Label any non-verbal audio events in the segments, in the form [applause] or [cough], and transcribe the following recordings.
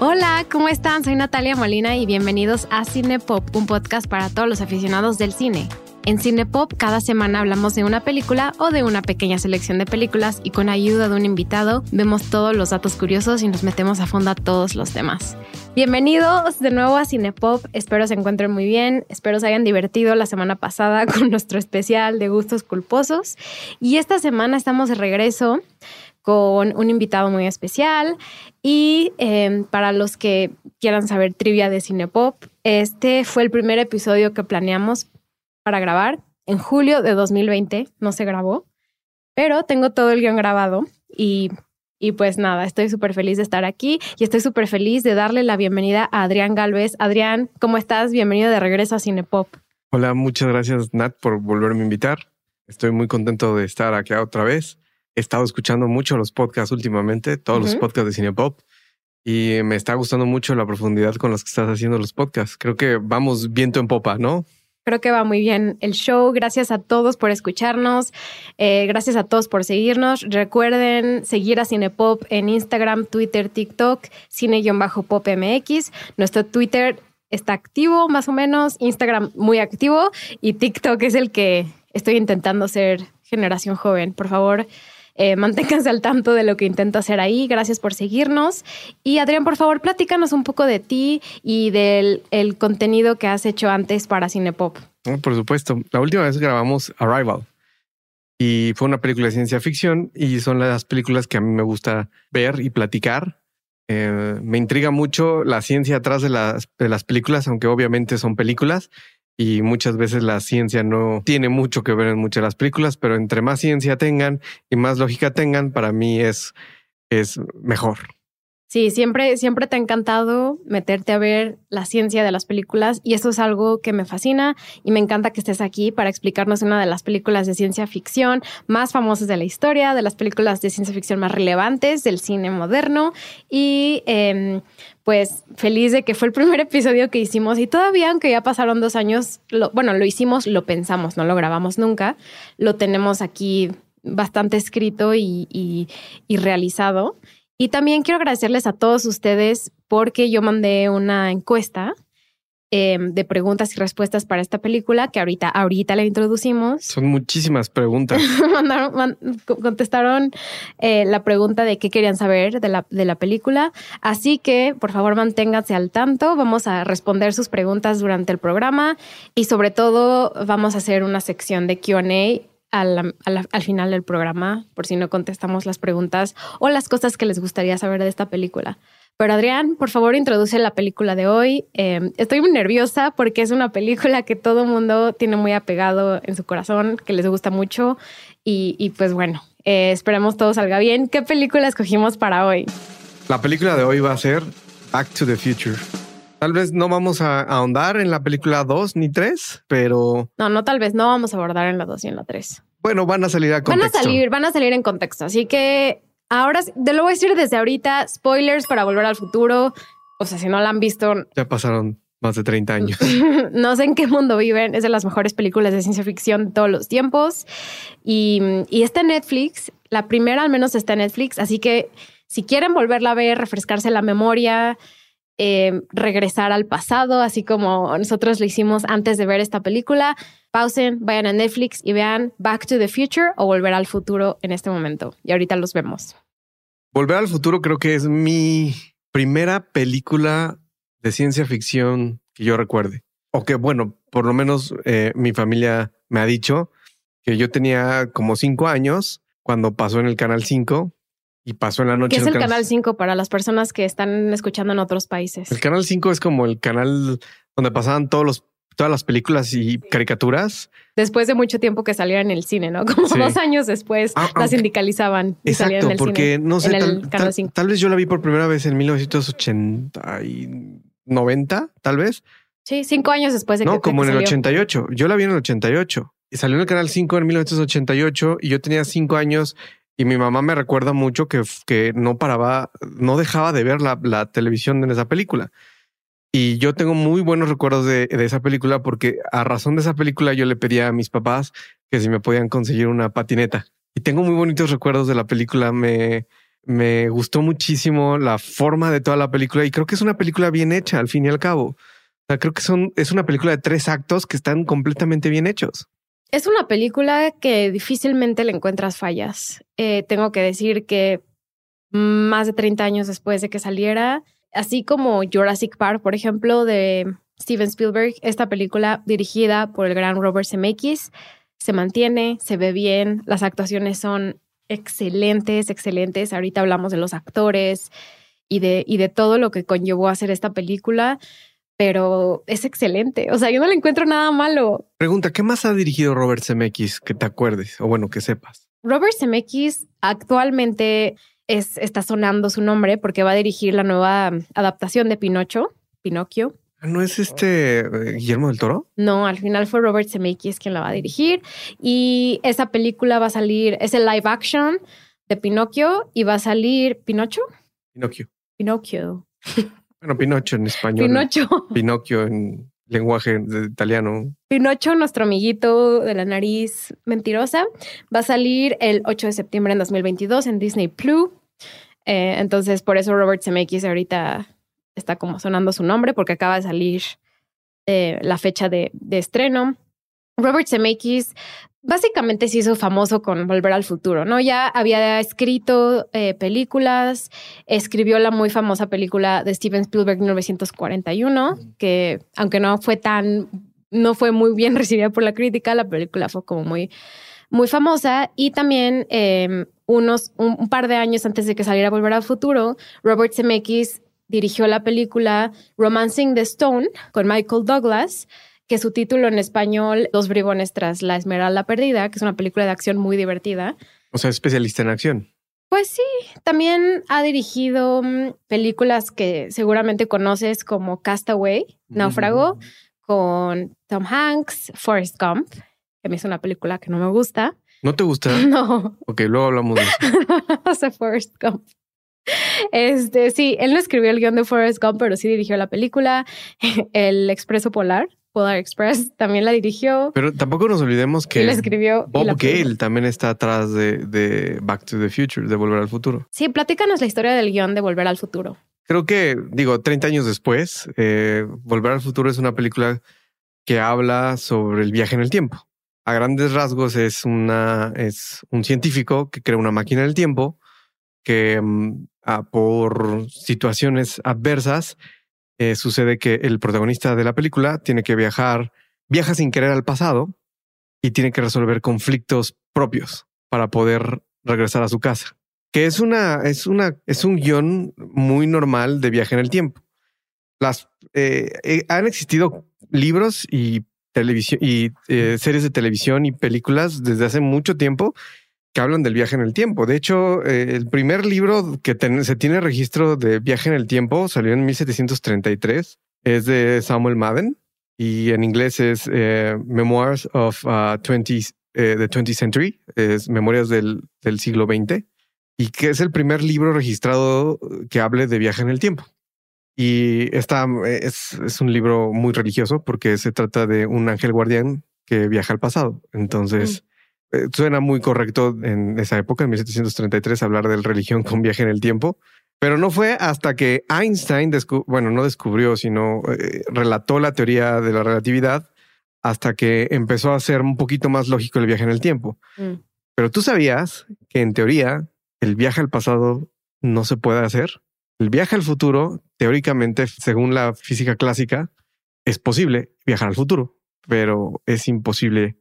Hola, ¿cómo están? Soy Natalia Molina y bienvenidos a Cinepop, un podcast para todos los aficionados del cine. En Cinepop cada semana hablamos de una película o de una pequeña selección de películas y con ayuda de un invitado vemos todos los datos curiosos y nos metemos a fondo a todos los temas. Bienvenidos de nuevo a Cinepop, espero se encuentren muy bien, espero se hayan divertido la semana pasada [laughs] con nuestro especial de gustos culposos y esta semana estamos de regreso con un invitado muy especial. Y em, para los que quieran saber trivia de Cinepop, este fue el primer episodio que planeamos para grabar en julio de 2020. No se grabó, pero tengo todo el guion grabado y, y pues nada, estoy súper feliz de estar aquí y estoy súper feliz de darle la bienvenida a Adrián Galvez. Adrián, ¿cómo estás? Bienvenido de regreso a Cinepop. Hola, muchas gracias Nat por volverme a invitar. Estoy muy contento de estar aquí otra vez he estado escuchando mucho los podcasts últimamente, todos los podcasts de Cinepop, y me está gustando mucho la profundidad con los que estás haciendo los podcasts. Creo que vamos viento en popa, ¿no? Creo que va muy bien el show. Gracias a todos por escucharnos. Eh, gracias a todos por seguirnos. Recuerden seguir a Cinepop en Instagram, Twitter, TikTok, cine-popmx. Nuestro Twitter está activo más o menos, Instagram muy activo y TikTok es el que estoy intentando ser generación joven. Por favor, eh, manténganse al tanto de lo que intento hacer ahí. Gracias por seguirnos. Y Adrián, por favor, platícanos un poco de ti y del el contenido que has hecho antes para Cinepop. por supuesto. La última vez grabamos Arrival. Y fue una película de ciencia ficción y son las películas que a mí me gusta ver y platicar. Eh, me intriga mucho la ciencia atrás de las, de las películas, aunque obviamente son películas y muchas veces la ciencia no tiene mucho que ver en muchas de las películas, pero entre más ciencia tengan y más lógica tengan, para mí es, es mejor. Sí, siempre, siempre te ha encantado meterte a ver la ciencia de las películas y eso es algo que me fascina y me encanta que estés aquí para explicarnos una de las películas de ciencia ficción más famosas de la historia, de las películas de ciencia ficción más relevantes del cine moderno y em, pues feliz de que fue el primer [laughs] episodio que hicimos y todavía, aunque ya pasaron dos años, bueno, lo hicimos, lo pensamos, no lo grabamos nunca, lo tenemos aquí bastante escrito y, y realizado. Y también quiero agradecerles a todos ustedes porque yo mandé una encuesta em, de preguntas y respuestas para esta película que ahorita, ahorita la introducimos. Son muchísimas preguntas. [laughs] contestaron eh, la pregunta de qué querían saber de la, de la película. Así que, por favor, manténganse al tanto. Vamos a responder sus preguntas durante el programa y sobre todo vamos a hacer una sección de QA al, al, final del programa, por si no contestamos las preguntas o las cosas que les gustaría saber de esta película. Pero Adrián, por favor, introduce la película de hoy. Em, estoy muy nerviosa porque es una película que todo mundo tiene muy apegado en su corazón, que les gusta mucho. Y, pues bueno, eh, esperemos todo salga bien. ¿Qué película escogimos para hoy? La película de hoy va a ser Back to the Future. Tal vez no vamos a ahondar en la película 2 ni 3, pero... No, no, tal vez no vamos a abordar en la 2 y en la 3. Bueno, van a salir a contexto. Van a salir, van a salir en contexto. Así que ahora, te lo voy a decir desde ahorita, spoilers para volver al futuro. O sea, si no la han visto... Ya pasaron más de 30 años. [laughs] no sé en qué mundo viven. Es de las mejores películas de ciencia ficción de todos los tiempos. Y, y está en Netflix. La primera al menos está en Netflix. Así que si quieren volverla a ver, refrescarse la memoria, eh, regresar al pasado, así como nosotros lo hicimos antes de ver esta película. Pausen, vayan a Netflix y vean Back to the Future o Volver al Futuro en este momento. Y ahorita los vemos. Volver al Futuro creo que es mi primera película de ciencia ficción que yo recuerde. O que, bueno, por lo menos eh, mi familia me ha dicho que yo tenía como cinco años cuando pasó en el Canal 5 y pasó en la noche. ¿Qué es el Canal 5 para las personas que están escuchando en otros países? El Canal 5 es como el canal donde pasaban todos los, todas las películas y caricaturas. Después de mucho tiempo que salieran en el cine, ¿no? [laughs] Como dos años después ah, las sindicalizaban y salían en el porque no sé, tal, tal, vez yo la vi por primera vez en 1980 y 90, tal vez. Sí, cinco años después de no, que No, como en el 88. Yo la vi en el 88 y salió en el Canal 5 en 1988 y yo tenía cinco años y mi mamá me recuerda mucho que, que no paraba, no dejaba de ver la, la televisión en esa película. Y yo tengo muy buenos recuerdos de, esa película porque a razón de esa película yo le pedía a mis papás que si me podían conseguir una patineta. Y tengo muy bonitos recuerdos de la película. Me, me gustó muchísimo la forma de toda la película y creo que es una película bien hecha al fin y al cabo. O sea, creo que son, es una película de tres actos que están completamente bien hechos. Es una película que difícilmente le encuentras fallas. Eh, tengo que decir que más de 30 años después de que saliera, así como Jurassic Park, por ejemplo, de Steven Spielberg, esta película dirigida por el gran Robert Zemeckis se mantiene, se ve bien, las actuaciones son excelentes, excelentes. Ahorita hablamos de los actores y de, y de todo lo que conllevó a hacer esta película, pero es excelente. O sea, yo no le encuentro nada malo. Pregunta, ¿qué más ha dirigido Robert Zemeckis que te acuerdes o bueno, que sepas? Robert Zemeckis actualmente es, está sonando su nombre porque va a dirigir la nueva adaptación de Pinocho, Pinocchio. Ah, ¿No es este eh, Guillermo del Toro? No, al final fue Robert Zemeckis quien la va a dirigir y esa película va a salir, es el live action de Pinocchio y va a salir Pinocho. Pinocchio. Pinocchio. [laughs] Bueno, Pinocho en español. Pinocho. [laughs] Pinocchio en lenguaje italiano. Pinocho, nuestro amiguito de la nariz mentirosa, va a salir el 8 de septiembre en 2022 en Disney Plus. Eh, entonces, por eso Robert Zemeckis ahorita está como sonando su nombre, porque acaba de salir eh, la fecha de, de estreno. Robert Zemeckis básicamente se hizo famoso con Volver al Futuro, ¿no? Ya había escrito eh, películas, escribió la muy famosa película de Steven Spielberg 1941, que aunque no fue tan, no fue muy bien [laughs] recibida por la crítica, la película fue como muy, muy famosa. Y también em, unos, un, un, par de años antes de que saliera Volver al Futuro, Robert Zemeckis dirigió la película Romancing the Stone con Michael Douglas, que su título en español, Dos bribones tras la Esmeralda Perdida, que es una película de acción muy divertida. O sea, especialista en acción. Pues sí, también ha dirigido mm, películas que seguramente conoces como Castaway, Náufrago, con Tom Hanks, Forrest Gump, que me hizo una película que no me gusta. ¿No te gusta? [laughs] No. Ok, luego hablamos de eso. [laughs] o sea, Forrest Gump. Este, sí, él no escribió el guion de Forrest Gump, pero sí dirigió la película, [laughs] El Expreso Polar. Polar Express [laughs] también la dirigió. Pero tampoco nos olvidemos que escribió Bob Gale también está atrás de, Back to the Future, de Volver al Futuro. Sí, platícanos la historia del guion de Volver al Futuro. Creo que, digo, 30 años después, eh, Volver al Futuro es una película que habla sobre el viaje en el tiempo. A grandes rasgos es una es un científico que crea una máquina del tiempo que mm, por situaciones adversas eh, sucede que el protagonista de la película tiene que viajar, viaja sin querer al pasado y tiene que resolver conflictos propios para poder regresar a su casa. Que es una, es una, es un guion muy normal de viaje en el tiempo. Las eh, eh, han existido libros y televisión y series de televisión y películas desde hace mucho tiempo que hablan del viaje en el tiempo. De hecho, eh, el primer libro que se tiene registro de viaje en el tiempo salió en 1733. Es de Samuel Madden y en inglés es eh, Memoirs of uh, 20, eh, the 20th Century, es Memorias del, del siglo XX, y que es el primer libro registrado que hable de viaje en el tiempo. Y esta es, es un libro muy religioso porque se trata de un ángel guardián que viaja al pasado. Entonces, mm. Eh, suena muy correcto en esa época, en 1733, hablar de religión con viaje en el tiempo. Pero no fue hasta que Einstein, bueno, no descubrió, sino eh, relató la teoría de la relatividad, hasta que empezó a ser un poquito más lógico el viaje en el tiempo. Mm. Pero tú sabías que en teoría el viaje al pasado no se puede hacer. El viaje al futuro, teóricamente, según la física clásica, es posible viajar al futuro, pero es imposible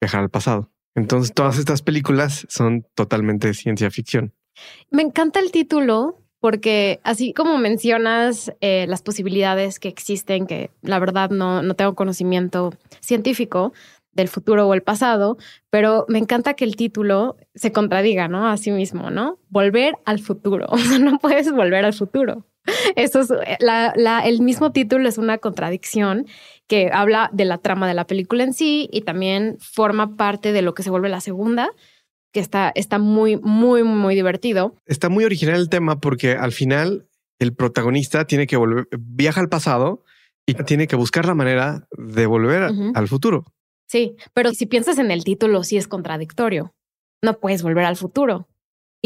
viajar al pasado. Entonces, todas estas películas son totalmente ciencia ficción. Me encanta el título porque así como mencionas eh, las posibilidades que existen, que la verdad no, no tengo conocimiento científico del futuro o el pasado, pero me encanta que el título se contradiga, ¿no? A sí mismo, ¿no? Volver al futuro. [laughs] O sea, no puedes volver al futuro. Eso es, la, el mismo título es una contradicción que habla de la trama de la película en sí y también forma parte de lo que se vuelve la segunda, que está, está muy, muy, muy divertido. Está muy original el tema porque al final el protagonista tiene que volver, viaja al pasado y tiene que buscar la manera de volver al futuro. Sí, pero si piensas en el título, sí es contradictorio. No puedes volver al futuro.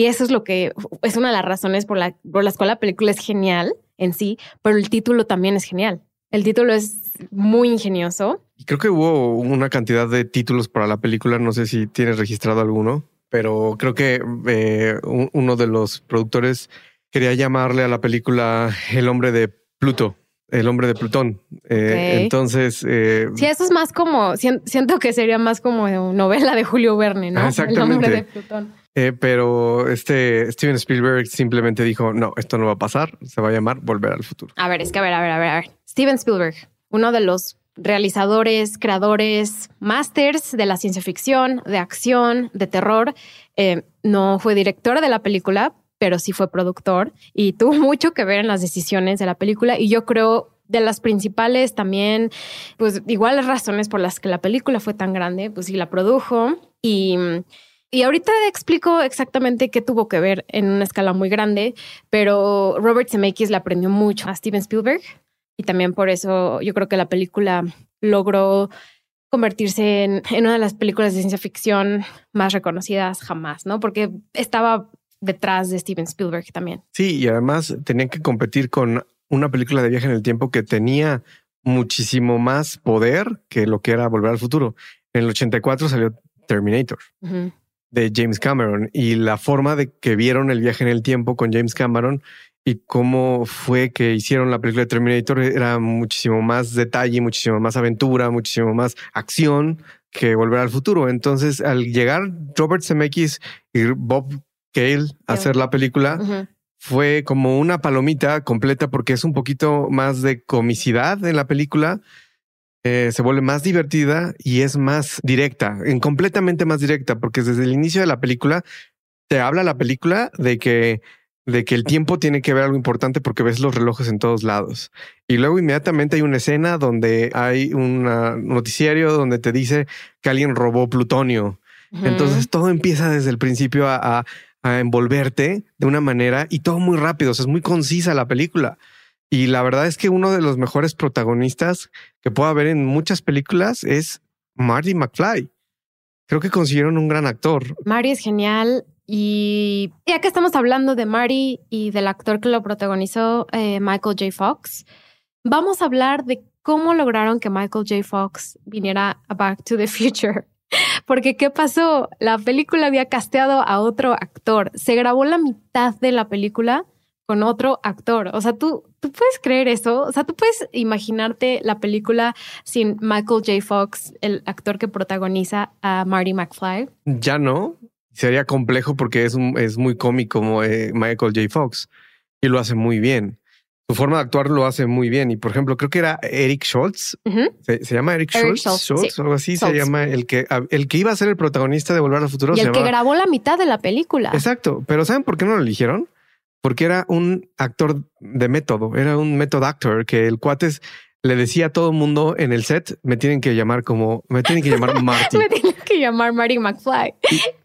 Y eso es lo que es una de las razones por, la, por las cuales la película es genial en sí, pero el título también es genial. El título es muy ingenioso. Y creo que hubo una cantidad de títulos para la película. No sé si tienes registrado alguno, pero creo que eh, un- uno de los productores quería llamarle a la película El hombre de Pluto, el hombre de Plutón. Eh. Entonces, eh, Sí, eso es más como, sien- siento que sería más como novela de Julio Verne, ¿no? Ah, exactamente. El nombre de Plutón. Eh, pero este Steven Spielberg simplemente dijo: No, esto no va a pasar. Se va a llamar Volver al futuro. A ver, es que a ver, a ver, a ver, a ver. Steven Spielberg, uno de los realizadores, creadores, masters de la ciencia ficción, de acción, de terror. Eh, no fue director de la película, pero sí fue productor y tuvo [laughs] mucho que ver en las decisiones de la película. Y yo creo de las principales también, pues iguales razones por las que la película fue tan grande, pues sí la produjo y... Y ahorita explico exactamente qué tuvo que ver en una escala muy grande, pero Robert Zemeckis le aprendió mucho a Steven Spielberg y también por eso yo creo que la película logró convertirse en, en una de las películas de ciencia ficción más reconocidas jamás, ¿no? Porque estaba detrás de Steven Spielberg también. Sí, y además tenían que competir con una película de viaje en el tiempo que tenía muchísimo más poder que lo que era Volver al futuro. En el 84 salió Terminator. De James Cameron y la forma de que vieron el viaje en el tiempo con James Cameron y cómo fue que hicieron la película de Terminator era muchísimo más detalle, muchísimo más aventura, muchísimo más acción que Volver al futuro. Entonces, al llegar Robert Zemeckis y Bob Cale a hacer la película, fue como una palomita completa porque es un poquito más de comicidad en la película. Eh, se vuelve más divertida y es más directa, en completamente más directa, porque desde el inicio de la película te habla la película de que de que el tiempo tiene que ver algo importante porque ves los relojes en todos lados. Y luego inmediatamente hay una escena donde hay un noticiario donde te dice que alguien robó plutonio. Entonces todo empieza desde el principio a, a- a envolverte de una manera y todo muy rápido. O sea, es muy concisa la película. Y la verdad es que uno de los mejores protagonistas que pueda haber en muchas películas es Marty McFly. Creo que consiguieron un gran actor. Mari es genial. Y ya que estamos hablando de Mari y del actor que lo protagonizó, eh, Michael J. Fox, vamos a hablar de cómo lograron que Michael J. Fox viniera a Back to the Future. [laughs] Porque, ¿qué pasó? La película había casteado a otro actor. Se grabó la mitad de la película con otro actor. O sea, tú, tú puedes creer eso. O sea, tú puedes imaginarte la película sin Michael J. Fox, el actor que protagoniza a Marty McFly. Ya no. Sería complejo porque es, un- es muy cómico como eh, Michael J. Fox y lo hace muy bien. Su forma de actuar lo hace muy bien. Y por ejemplo, creo que era Eric Schultz. ¿Se, se llama Eric, Eric Schultz? Schultz, sí. o algo así se Schultz. llama el que, el que iba a ser el protagonista de Volver al Futuro. Y se el que llamaba- grabó la mitad de la película. Exacto. Pero ¿saben por qué no lo eligieron? Porque era un actor de método, era un method actor que el cuates le decía a todo el mundo en el set, me tienen que llamar como, me tienen que llamar [laughs] Marty. Me tienen que llamar Marty McFly.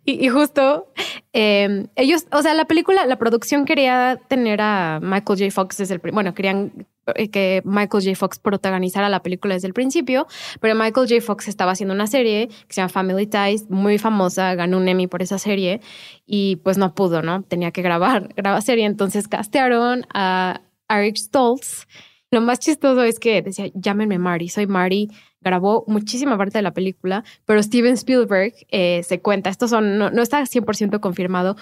Y, y justo eh, ellos, o sea, la película, la producción quería tener a Michael J. Fox desde el, bueno, querían que Michael J. Fox protagonizara la película desde el principio, pero Michael J. Fox estaba haciendo una serie que se llama Family Ties, muy famosa, ganó un Emmy por esa serie y pues no pudo, ¿no? Tenía que grabar, [laughs] grabar serie, entonces castearon a Eric Stoltz. Lo más chistoso es que decía, llámenme Marty, soy Marty. Grabó muchísima parte de la película, pero Steven Spielberg eh, se cuenta, esto son, no, no está 100% confirmado,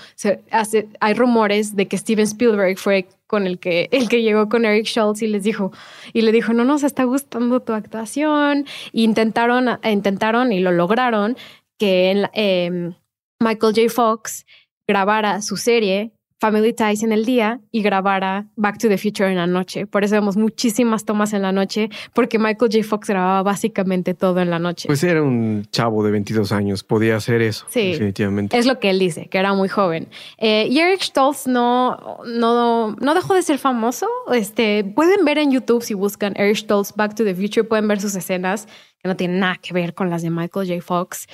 hay rumores de que Steven Spielberg fue con el que, el que llegó con Eric Schultz y les dijo, y le dijo, no nos está gustando tu actuación. Intentaron, intentaron y lo lograron que em, Michael J. Fox grabara su serie Family Ties en el día y grabara Back to the Future en la noche. Por eso vemos muchísimas tomas en la noche, porque Michael J. Fox grababa básicamente todo en la noche. Pues era un chavo de 22 años, podía hacer eso. Sí. Definitivamente. Es lo que él dice, que era muy joven. Eh, y Eric Stoltz no, no, no dejó de ser famoso. Este, pueden ver en YouTube si buscan Eric Stoltz Back to the Future, pueden ver sus escenas que no tienen nada que ver con las de Michael J. Fox.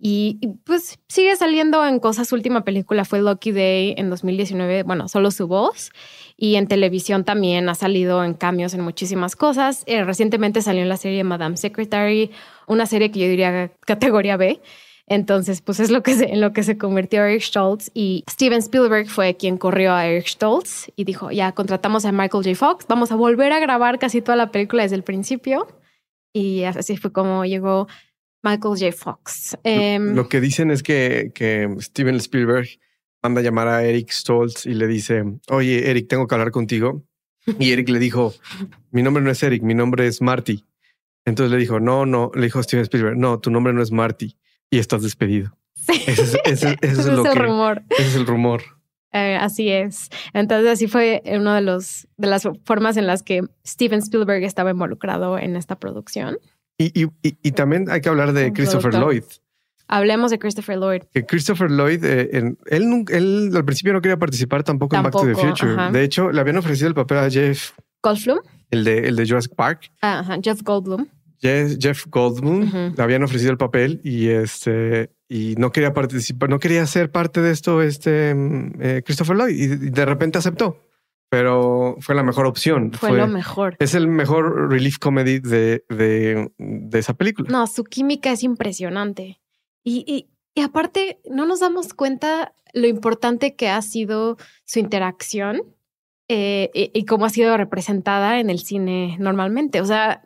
Y, pues sigue saliendo en cosas. Su última película fue Lucky Day en 2019, bueno, solo su voz. Y en televisión también ha salido en cambios en muchísimas cosas. Eh, recientemente salió en la serie Madame Secretary, una serie que yo diría categoría B. Entonces, pues es lo que se, en lo que se convirtió Eric Stoltz y Steven Spielberg fue quien corrió a Eric Stoltz y dijo, ya contratamos a Michael J. Fox, vamos a volver a grabar casi toda la película desde el principio. Y así fue como llegó Michael J. Fox. Em, lo que dicen es que, que Steven Spielberg manda a llamar a Eric Stoltz y le dice, oye, Eric, tengo que hablar contigo. Y Eric le dijo, mi nombre no es Eric, mi nombre es Marty. Entonces le dijo, no, no, le dijo Steven Spielberg, no, tu nombre no es Marty y estás despedido. Sí. Ese es, [laughs] el rumor. Ese es el rumor. Eh, así es. Entonces así fue una de los de las formas en las que Steven Spielberg estaba involucrado en esta producción. Y, y, y, también hay que hablar de Christopher Lloyd. Hablemos de Christopher Lloyd. Que Christopher Lloyd, eh, él, él, al principio no quería participar tampoco, en Back to the Future. De hecho, le habían ofrecido el papel a Jeff Goldblum. El de, el de Jurassic Park. Ajá, Jeff Goldblum. Jeff Goldblum le habían ofrecido el papel y este y no quería participar, no quería ser parte de esto, este mm, eh, Christopher Lloyd y de repente aceptó. Pero fue la mejor opción. Fue, lo mejor. Es el mejor relief comedy de, de, esa película. No, su química es impresionante. Y, y, y aparte, no nos damos cuenta lo importante que ha sido su interacción eh, y, y, cómo ha sido representada en el cine normalmente. O sea,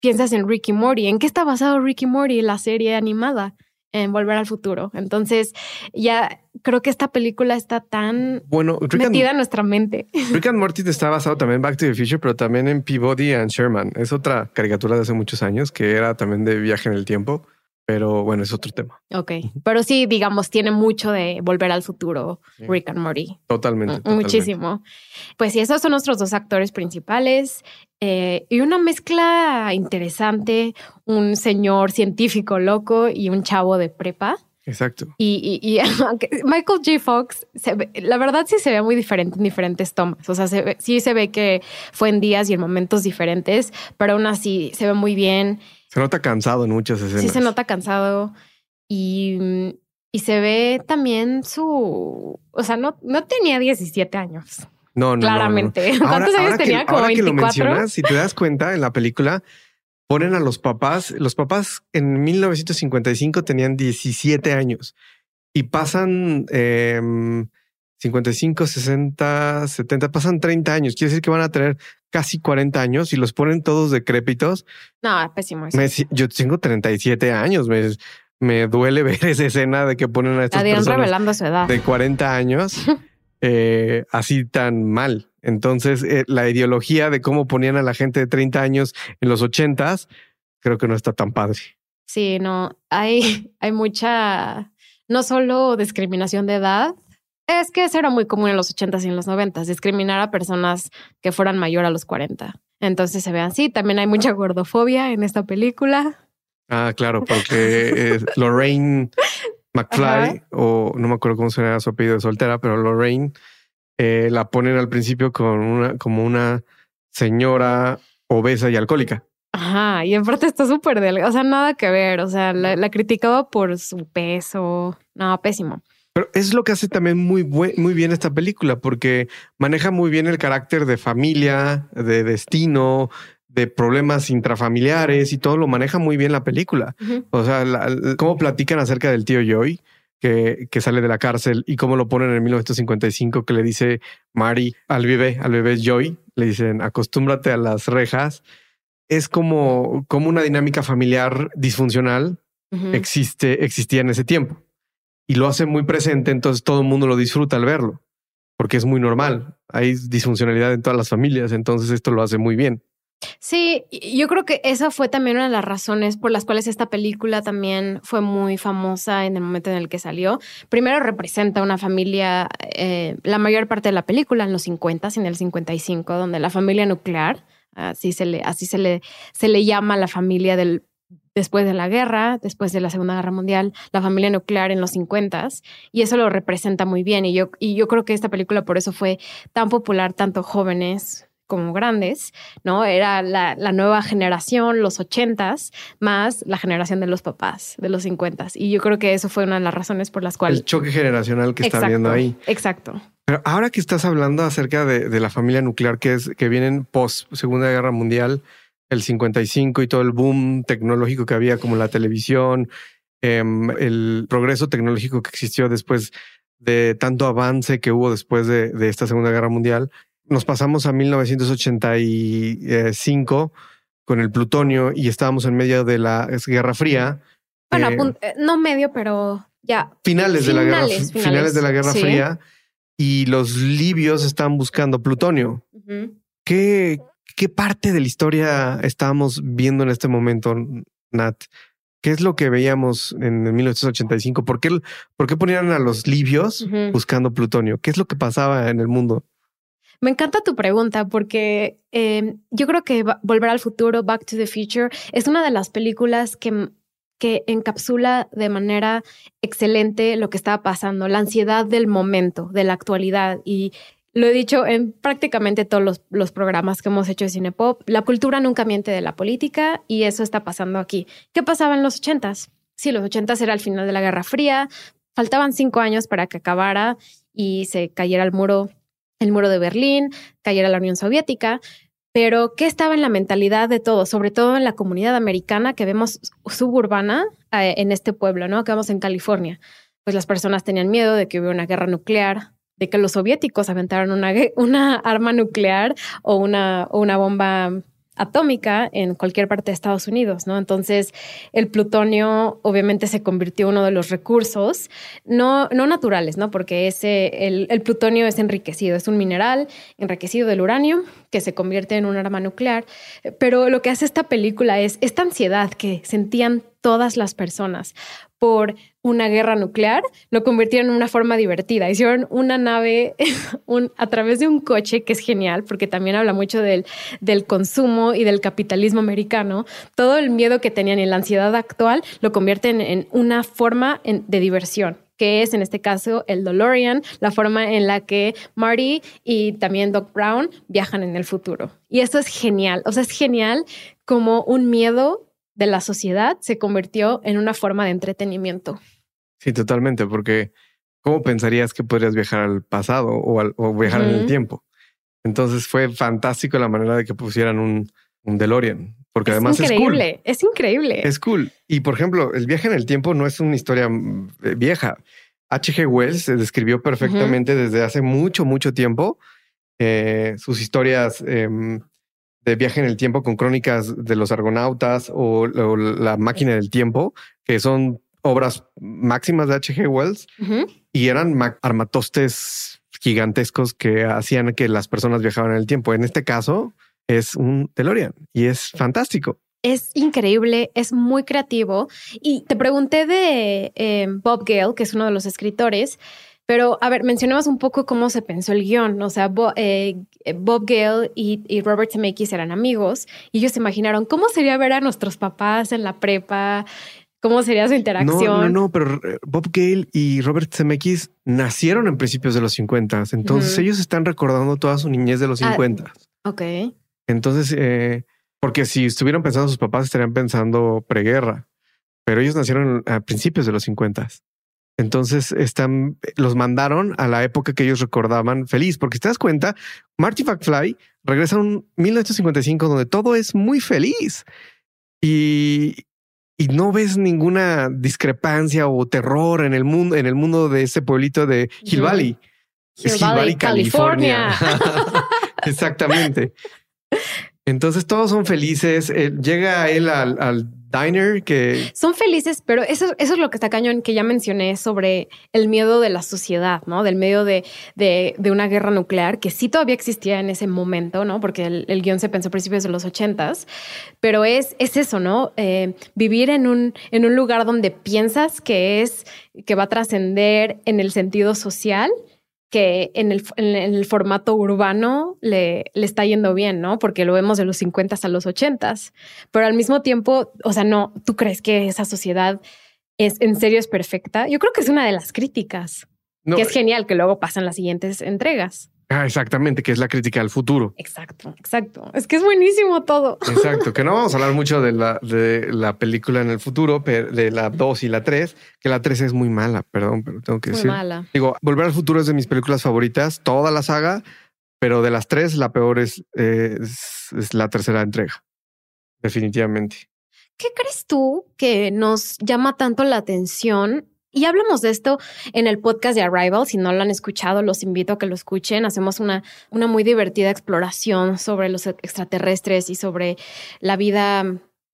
piensas en Ricky Morty. ¿En qué está basado Ricky Morty, la serie animada? En Volver al Futuro. Entonces, ya creo que esta película está tan bueno, metida en nuestra mente. [laughs] Rick and Morty está basado también en Back to the Future, pero también en Peabody and Sherman. Es otra caricatura de hace muchos años que era también de viaje en el tiempo. Pero bueno, es otro tema. Ok. Pero sí, digamos, tiene mucho de volver al futuro, Rick and Morty. Totalmente, Muchísimo. Pues sí, esos son nuestros dos actores principales. Eh, y una mezcla interesante, un señor científico loco y un chavo de prepa. Exacto. Y, y, [laughs] Michael J. Fox, la verdad sí se ve muy diferente en diferentes tomas. O sea, sí se ve que fue en días y en momentos diferentes, pero aún así se ve muy bien. Se nota cansado en muchas escenas. Sí, se nota cansado y, y se ve también su. O sea, no, no tenía 17 años. No, no. Claramente. [laughs] ¿Cuántos años tenía? Como ahora 24. Que lo mencionas, si te das cuenta en la película, ponen a los papás. Los papás en 1955 tenían 17 años y pasan. Eh, 55, 60, 70, pasan 30 años. Quiere decir que van a tener casi 40 años y los ponen todos decrépitos. No, pésimo. yo tengo 37 años. Me, me duele [laughs] ver esa escena de que ponen a estas personas revelando su edad. de 40 años [laughs] eh, así tan mal. Entonces, eh, la ideología de cómo ponían a la gente de 30 años en los 80 creo que no está tan padre. Sí, no, hay, [laughs] hay mucha, no solo discriminación de edad, es que eso era muy común en los 80s y en los 90s, discriminar a personas que fueran mayor a los 40. Entonces se ve así. También hay mucha gordofobia en esta película. Ah, claro, porque [laughs] Lorraine McFly, o no me acuerdo cómo se su apellido de soltera, pero Lorraine eh, la ponen al principio con una, como una señora obesa y alcohólica. Ajá, y en parte está súper delgada, o sea, nada que ver, o sea, la, la criticaba por su peso, no, pésimo. Pero es lo que hace también muy, muy bien esta película, porque maneja muy bien el carácter de familia, de destino, de problemas intrafamiliares y todo lo maneja muy bien la película. O sea, cómo platican acerca del tío Joy, que, que, sale de la cárcel y cómo lo ponen en 1955, que le dice Mari al bebé, al bebé Joy, le dicen acostúmbrate a las rejas. Es como, como una dinámica familiar disfuncional existe, existía en ese tiempo y lo hace muy presente, entonces todo el mundo lo disfruta al verlo, porque es muy normal. Hay disfuncionalidad en todas las familias, entonces esto lo hace muy bien. Sí, yo creo que esa fue también una de las razones por las cuales esta película también fue muy famosa en el momento en el que salió. Primero representa una familia, eh, la mayor parte de la película en los 50, en el 55, donde la familia nuclear, así se le, así se le, se le llama la familia del después de la guerra, después de la Segunda Guerra Mundial, la familia nuclear en los 50 y eso lo representa muy bien y yo, y yo creo que esta película por eso fue tan popular, tanto jóvenes como grandes, ¿no? Era la, nueva generación, los ochentas, más la generación de los papás, de los cincuentas. Y yo creo que eso fue una de las razones por las cuales... El choque generacional que está viendo ahí. Exacto. Pero ahora que estás hablando acerca de, la familia nuclear que es que vienen post Segunda Guerra Mundial, el 55 y todo el boom tecnológico que había, como la televisión, em, el progreso tecnológico que existió después de tanto avance que hubo después de, de esta Segunda Guerra Mundial. Nos pasamos a 1985 con el plutonio y estábamos en medio de la Guerra Fría. Bueno, eh, eh, no medio, pero ya. Finales, de la Guerra, finales, de la Guerra Fría y los libios estaban buscando plutonio. ¿Qué, ¿Qué parte de la historia estábamos viendo en este momento, Nat? ¿Qué es lo que veíamos en 1985? ¿Por qué, por qué ponían a los libios buscando plutonio? ¿Qué es lo que pasaba en el mundo? Me encanta tu pregunta porque em, yo creo que Volver al Futuro, Back to the Future, es una de las películas que, que encapsula de manera excelente lo que estaba pasando, la ansiedad del momento, de la actualidad. Y lo he dicho en prácticamente todos los, programas que hemos hecho de Cinepop, la cultura nunca miente de la política y eso está pasando aquí. ¿Qué pasaba en los ochentas? Sí, los ochentas era el final de la Guerra Fría, faltaban cinco años para que acabara y se cayera el muro el muro de Berlín, cayera la Unión Soviética, pero ¿qué estaba en la mentalidad de todos, sobre todo en la comunidad americana que vemos suburbana eh, en este pueblo, ¿no? Que vemos en California? Pues las personas tenían miedo de que hubiera una guerra nuclear, de que los soviéticos aventaran una, una arma nuclear o una, una bomba atómica en cualquier parte de Estados Unidos, ¿no? Entonces, el plutonio obviamente se convirtió en uno de los recursos, no, no naturales, ¿no? Porque ese, el, el plutonio es enriquecido, es un mineral enriquecido del uranio que se convierte en un arma nuclear. Pero lo que hace esta película es esta ansiedad que sentían todas las personas por una guerra nuclear, lo convirtieron en una forma divertida. Hicieron una nave [laughs] a través de un coche, que es genial, porque también habla mucho del, del consumo y del capitalismo americano. Todo el miedo que tenían y la ansiedad actual lo convierten en una forma de diversión que es en este caso el DeLorean, la forma en la que Marty y también Doc Brown viajan en el futuro. Y eso es genial, o sea, es genial como un miedo de la sociedad se convirtió en una forma de entretenimiento. Sí, totalmente, porque ¿cómo pensarías que podrías viajar al pasado o, viajar en el tiempo? Entonces fue fantástico la manera de que pusieran un, DeLorean, porque además es cool. Es increíble. Es cool. Y por ejemplo, el viaje en el tiempo no es una historia mm, eh, vieja. H.G. Wells se describió perfectamente desde hace mucho, mucho tiempo eh, sus historias em, de viaje en el tiempo con crónicas de los argonautas o, la máquina del tiempo, que son obras máximas de H.G. Wells y eran armatostes gigantescos que hacían que las personas viajaban en el tiempo. En este caso es un DeLorean y es fantástico. Es increíble, es muy creativo. Y te pregunté de eh, Bob Gale, que es uno de los escritores, pero, a ver, mencionamos un poco cómo se pensó el guion. O sea, eh, Bob Gale y, Robert Zemeckis eran amigos y ellos se imaginaron cómo sería ver a nuestros papás en la prepa, cómo sería su interacción. No, no, no, pero eh, Bob Gale y Robert Zemeckis nacieron en principios de los 50. Entonces ellos están recordando toda su niñez de los 50. Ah, ok. Entonces, eh, porque si estuvieran pensando sus papás, estarían pensando preguerra, pero ellos nacieron a principios de los 50. Entonces están, los mandaron a la época que ellos recordaban feliz, porque si te das cuenta, Marty McFly regresa a un 1955 donde todo es muy feliz y, y no ves ninguna discrepancia o terror en el mundo, en el mundo de ese pueblito de Hill Valley. Hill, Valley, California. [laughs] Exactamente. Entonces todos son felices. Eh, llega él al diner que... Son felices, pero eso, es lo que está cañón que ya mencioné sobre el miedo de la sociedad, ¿no? Del medio de, de, una guerra nuclear, que sí todavía existía en ese momento, ¿no? Porque el, guion se pensó a principios de los ochentas, pero es, es eso, ¿no? Eh, vivir en un, en un lugar donde piensas que es, que va a trascender en el sentido social que en el, en el formato urbano le, le, está yendo bien, ¿no? Porque lo vemos de los 50 a los 80, pero al mismo tiempo, o sea, no, ¿tú crees que esa sociedad es en serio es perfecta? Yo creo que es una de las críticas, que es genial que luego pasan las siguientes entregas. Ah, exactamente, que es la crítica al futuro. Exacto, exacto. Es que es buenísimo todo. Exacto, que no vamos a hablar mucho de la, de la película en el futuro, pero de la 2 y la 3, que la 3 es muy mala, perdón, pero tengo que Muy decir. mala. Digo, Volver al futuro es de mis películas favoritas, toda la saga, pero de las tres, la peor es, eh, es, es la tercera entrega. Definitivamente. ¿Qué crees tú que nos llama tanto la atención? Y hablamos de esto en el podcast de Arrival. Si no lo han escuchado, los invito a que lo escuchen. Hacemos una, una muy divertida exploración sobre los extraterrestres y sobre la vida,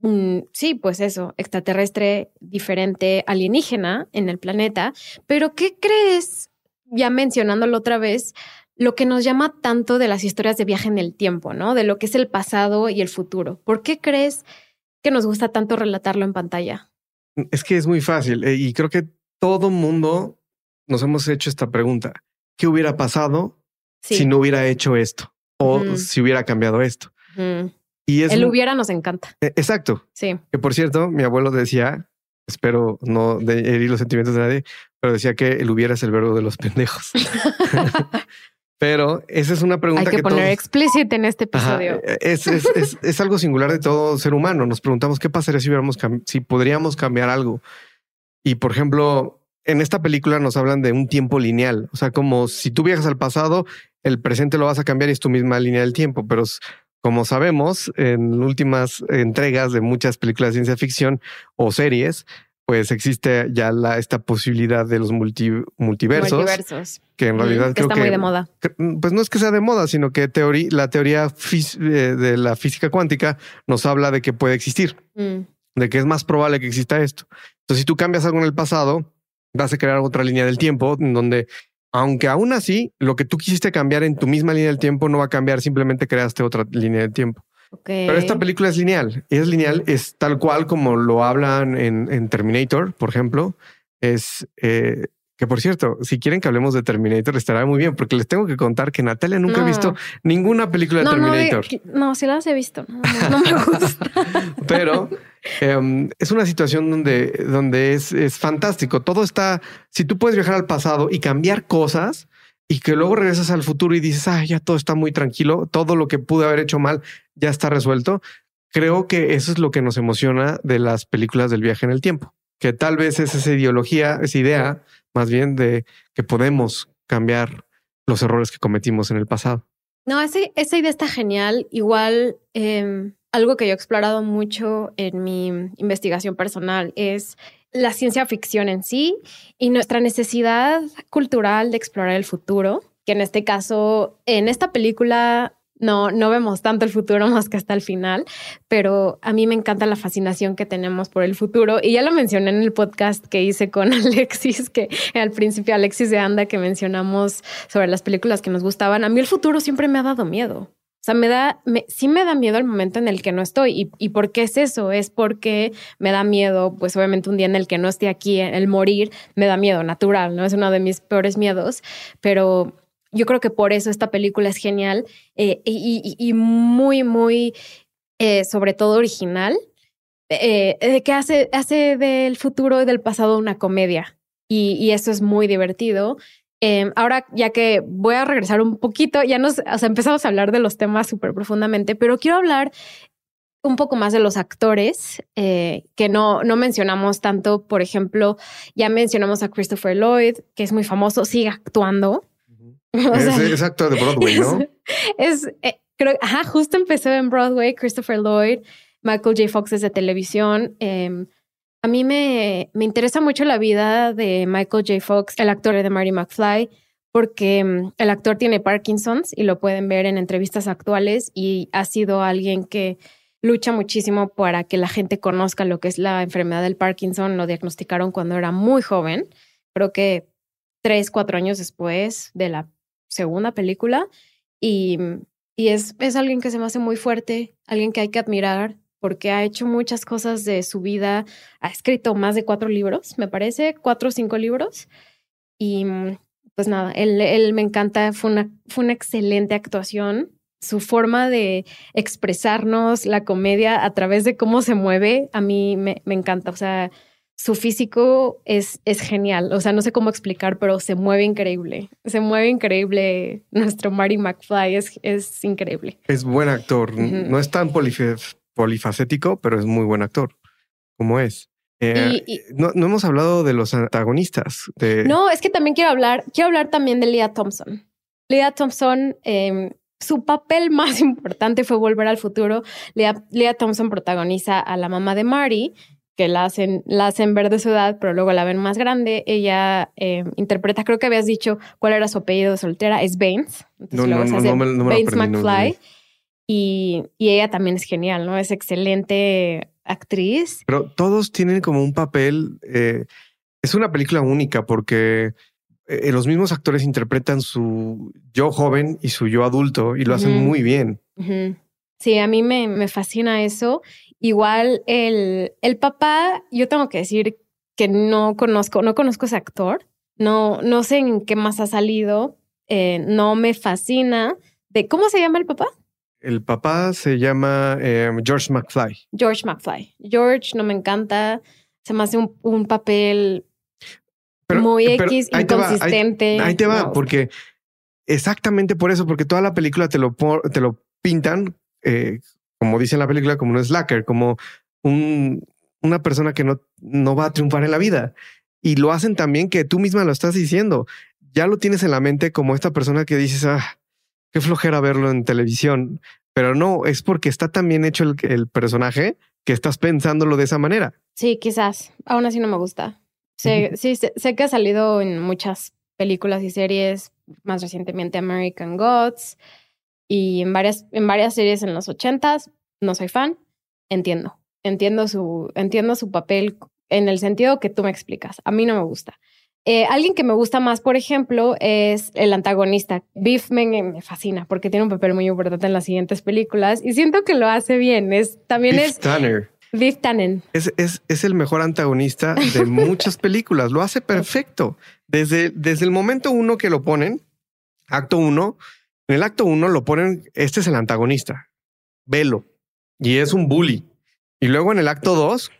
mm, sí, pues eso, extraterrestre diferente, alienígena en el planeta. Pero ¿qué crees, ya mencionándolo otra vez, lo que nos llama tanto de las historias de viaje en el tiempo, ¿no? De lo que es el pasado y el futuro. ¿Por qué crees que nos gusta tanto relatarlo en pantalla? Es que es muy fácil eh, y creo que todo mundo nos hemos hecho esta pregunta. ¿Qué hubiera pasado Sí. si no hubiera hecho esto? O si hubiera cambiado esto. Y es El hubiera nos encanta. eh, Exacto. Sí. Que por cierto, mi abuelo decía, espero no de herir los sentimientos de nadie, pero decía que el hubiera es el verbo de los [laughs] pendejos. [laughs] pero esa es una pregunta Hay que, poner todos- explícito en este episodio. eh, es, es, es, es algo singular de todo ser humano. Nos preguntamos qué pasaría si hubiéramos si podríamos cambiar algo. Y por ejemplo, en esta película nos hablan de un tiempo lineal. O sea, como si tú viajas al pasado, el presente lo vas a cambiar y es tu misma línea del tiempo. Pero como sabemos, en últimas entregas de muchas películas de ciencia ficción o series, pues existe ya la, esta posibilidad de los multi- multiversos, Multiversos. que en Mm, realidad que creo está que muy de moda. que, mm, pues no es que sea de moda, sino que teoría, la teoría fis- eh, de la física cuántica nos habla de que puede existir, Mm, de que es más probable que exista esto. Entonces, si tú cambias algo en el pasado, vas a crear otra línea del tiempo en donde, aunque aún así, lo que tú quisiste cambiar en tu misma línea del tiempo no va a cambiar, simplemente creaste otra línea del tiempo. Pero esta película es lineal. Y es lineal, es tal cual como lo hablan en, en Terminator, por ejemplo. Es eh, que, por cierto, si quieren que hablemos de Terminator, estará muy bien, porque les tengo que contar que Natalia nunca No. ha visto ninguna película de no, no, Terminator. no, sí las he visto. No, no, no me gusta. [laughs] Pero em, es una situación donde, donde es, es fantástico. Todo está, si tú puedes viajar al pasado y cambiar cosas y que luego regresas al futuro y dices, ah, ya todo está muy tranquilo, todo lo que pude haber hecho mal ya está resuelto. Creo que eso es lo que nos emociona de las películas del viaje en el tiempo, que tal vez es esa ideología, esa idea más bien de que podemos cambiar los errores que cometimos en el pasado. No, ese- esa idea está genial. Igual, eh, algo que yo he explorado mucho en mi investigación personal es la ciencia ficción en sí y nuestra necesidad cultural de explorar el futuro, que en este caso, en esta película no, no vemos tanto el futuro [laughs] más que hasta el final, pero a mí me encanta la fascinación que tenemos por el futuro. Y ya lo mencioné en el podcast que hice con [laughs] Alexis, que al principio Alexis de Anda, que mencionamos sobre las películas que nos gustaban. A mí el futuro siempre me ha dado miedo. O sea, me da, sí me da miedo el momento en el que no estoy. ¿Y, ¿Y por qué es eso? Es porque me da miedo, pues obviamente un día en el que no esté aquí, el morir, me da miedo natural, ¿no? Es uno de mis peores miedos, pero yo creo que por eso esta película es genial eh, y, muy, muy, eh, sobre todo original, eh, eh, que hace, hace del futuro y del pasado una comedia. Y, eso es muy divertido. Eh, ahora, ya que voy a regresar un poquito, ya nos empezamos a hablar de los temas súper profundamente, pero quiero hablar un poco más de los actores que no, no mencionamos tanto. Por ejemplo, ya mencionamos a Christopher Lloyd, que es muy famoso, sigue actuando. [laughs] O Es, sea, es actor de Broadway, ¿no? es, eh, creo, ajá, justo empezó en Broadway, Christopher Lloyd, Michael J. Fox es de televisión. Eh, a mí me, me interesa mucho la vida de Michael J. Fox, el actor de Marty McFly, porque mm, el actor tiene Parkinson's y lo pueden ver en entrevistas actuales y ha sido alguien que lucha muchísimo para que la gente conozca lo que es la enfermedad del Parkinson. Lo diagnosticaron cuando era muy joven, creo que tres, cuatro años después de la segunda película. Y, y es, es alguien que se me hace muy fuerte, alguien que hay que admirar porque ha hecho muchas cosas de su vida. Ha escrito más de cuatro libros, me parece, cuatro o cinco libros. Y pues nada, él, él me encanta, fue una, fue una excelente actuación. Su forma de expresarnos la comedia a través de cómo se mueve, a mí me, me encanta. O sea, su físico es, es genial. O sea, no sé cómo explicar, pero se mueve increíble. Se mueve increíble. [laughs] Nuestro Marty McFly es, es increíble. Es buen actor. No es tan polifacético, pero es muy buen actor. Como es. Eh, no, hemos hablado de los antagonistas. No, es que también quiero hablar, quiero hablar también de Leah Thompson. Leah Thompson, em, su papel [laughs] más importante fue Volver al Futuro. Leah, Leah Thompson protagoniza a la mamá de Marty que la hacen, la hacen ver de su edad, pero luego la ven más grande. Ella eh, interpreta, creo que habías dicho cuál era su apellido de soltera, es Baines. no, no, no, me, Baines McFly. Y, y, ella también es genial, ¿no? Es excelente actriz. Pero todos tienen como un papel. Eh, es una película única porque eh, los mismos actores interpretan su yo joven y su yo adulto y lo hacen muy bien. Sí, a mí me, me fascina eso. Igual el, el papá, yo tengo que decir que no conozco, no conozco ese actor, no, no sé en qué más ha salido, eh, no me fascina. De, ¿Cómo se llama el papá? El papá se llama em, George McFly. George McFly. George no me encanta, se me hace un, papel muy X, inconsistente. ahí, te va, porque exactamente por eso, porque toda la película te lo, te lo pintan eh, como dice en la película, como un slacker, como un, una persona que no, no va a triunfar en la vida. Y lo hacen también que tú misma lo estás diciendo. Ya lo tienes en la mente como esta persona que dices, ah, qué flojera verlo en televisión. Pero no, es porque está tan bien hecho el, personaje que estás pensándolo de esa manera. Sí, quizás. Aún así no me gusta. Sí, sí sé, que ha salido en muchas películas y series, más recientemente American Gods, y en varias, en varias series en los ochentas. No soy fan, entiendo. Entiendo su, entiendo su papel en el sentido que tú me explicas. A mí no me gusta. Eh, alguien que me gusta más, por ejemplo, es el antagonista. Biff me, me, fascina porque tiene un papel muy importante en las siguientes películas y siento que lo hace bien. Es, también Biff es. Tanner. Biff Tannen. Es, es, es, el mejor antagonista de muchas [laughs] películas. Lo hace perfecto. Desde, desde el momento uno que lo ponen, acto uno, en el acto uno lo ponen, este es el antagonista, velo, y es un bully. Y luego en el acto dos,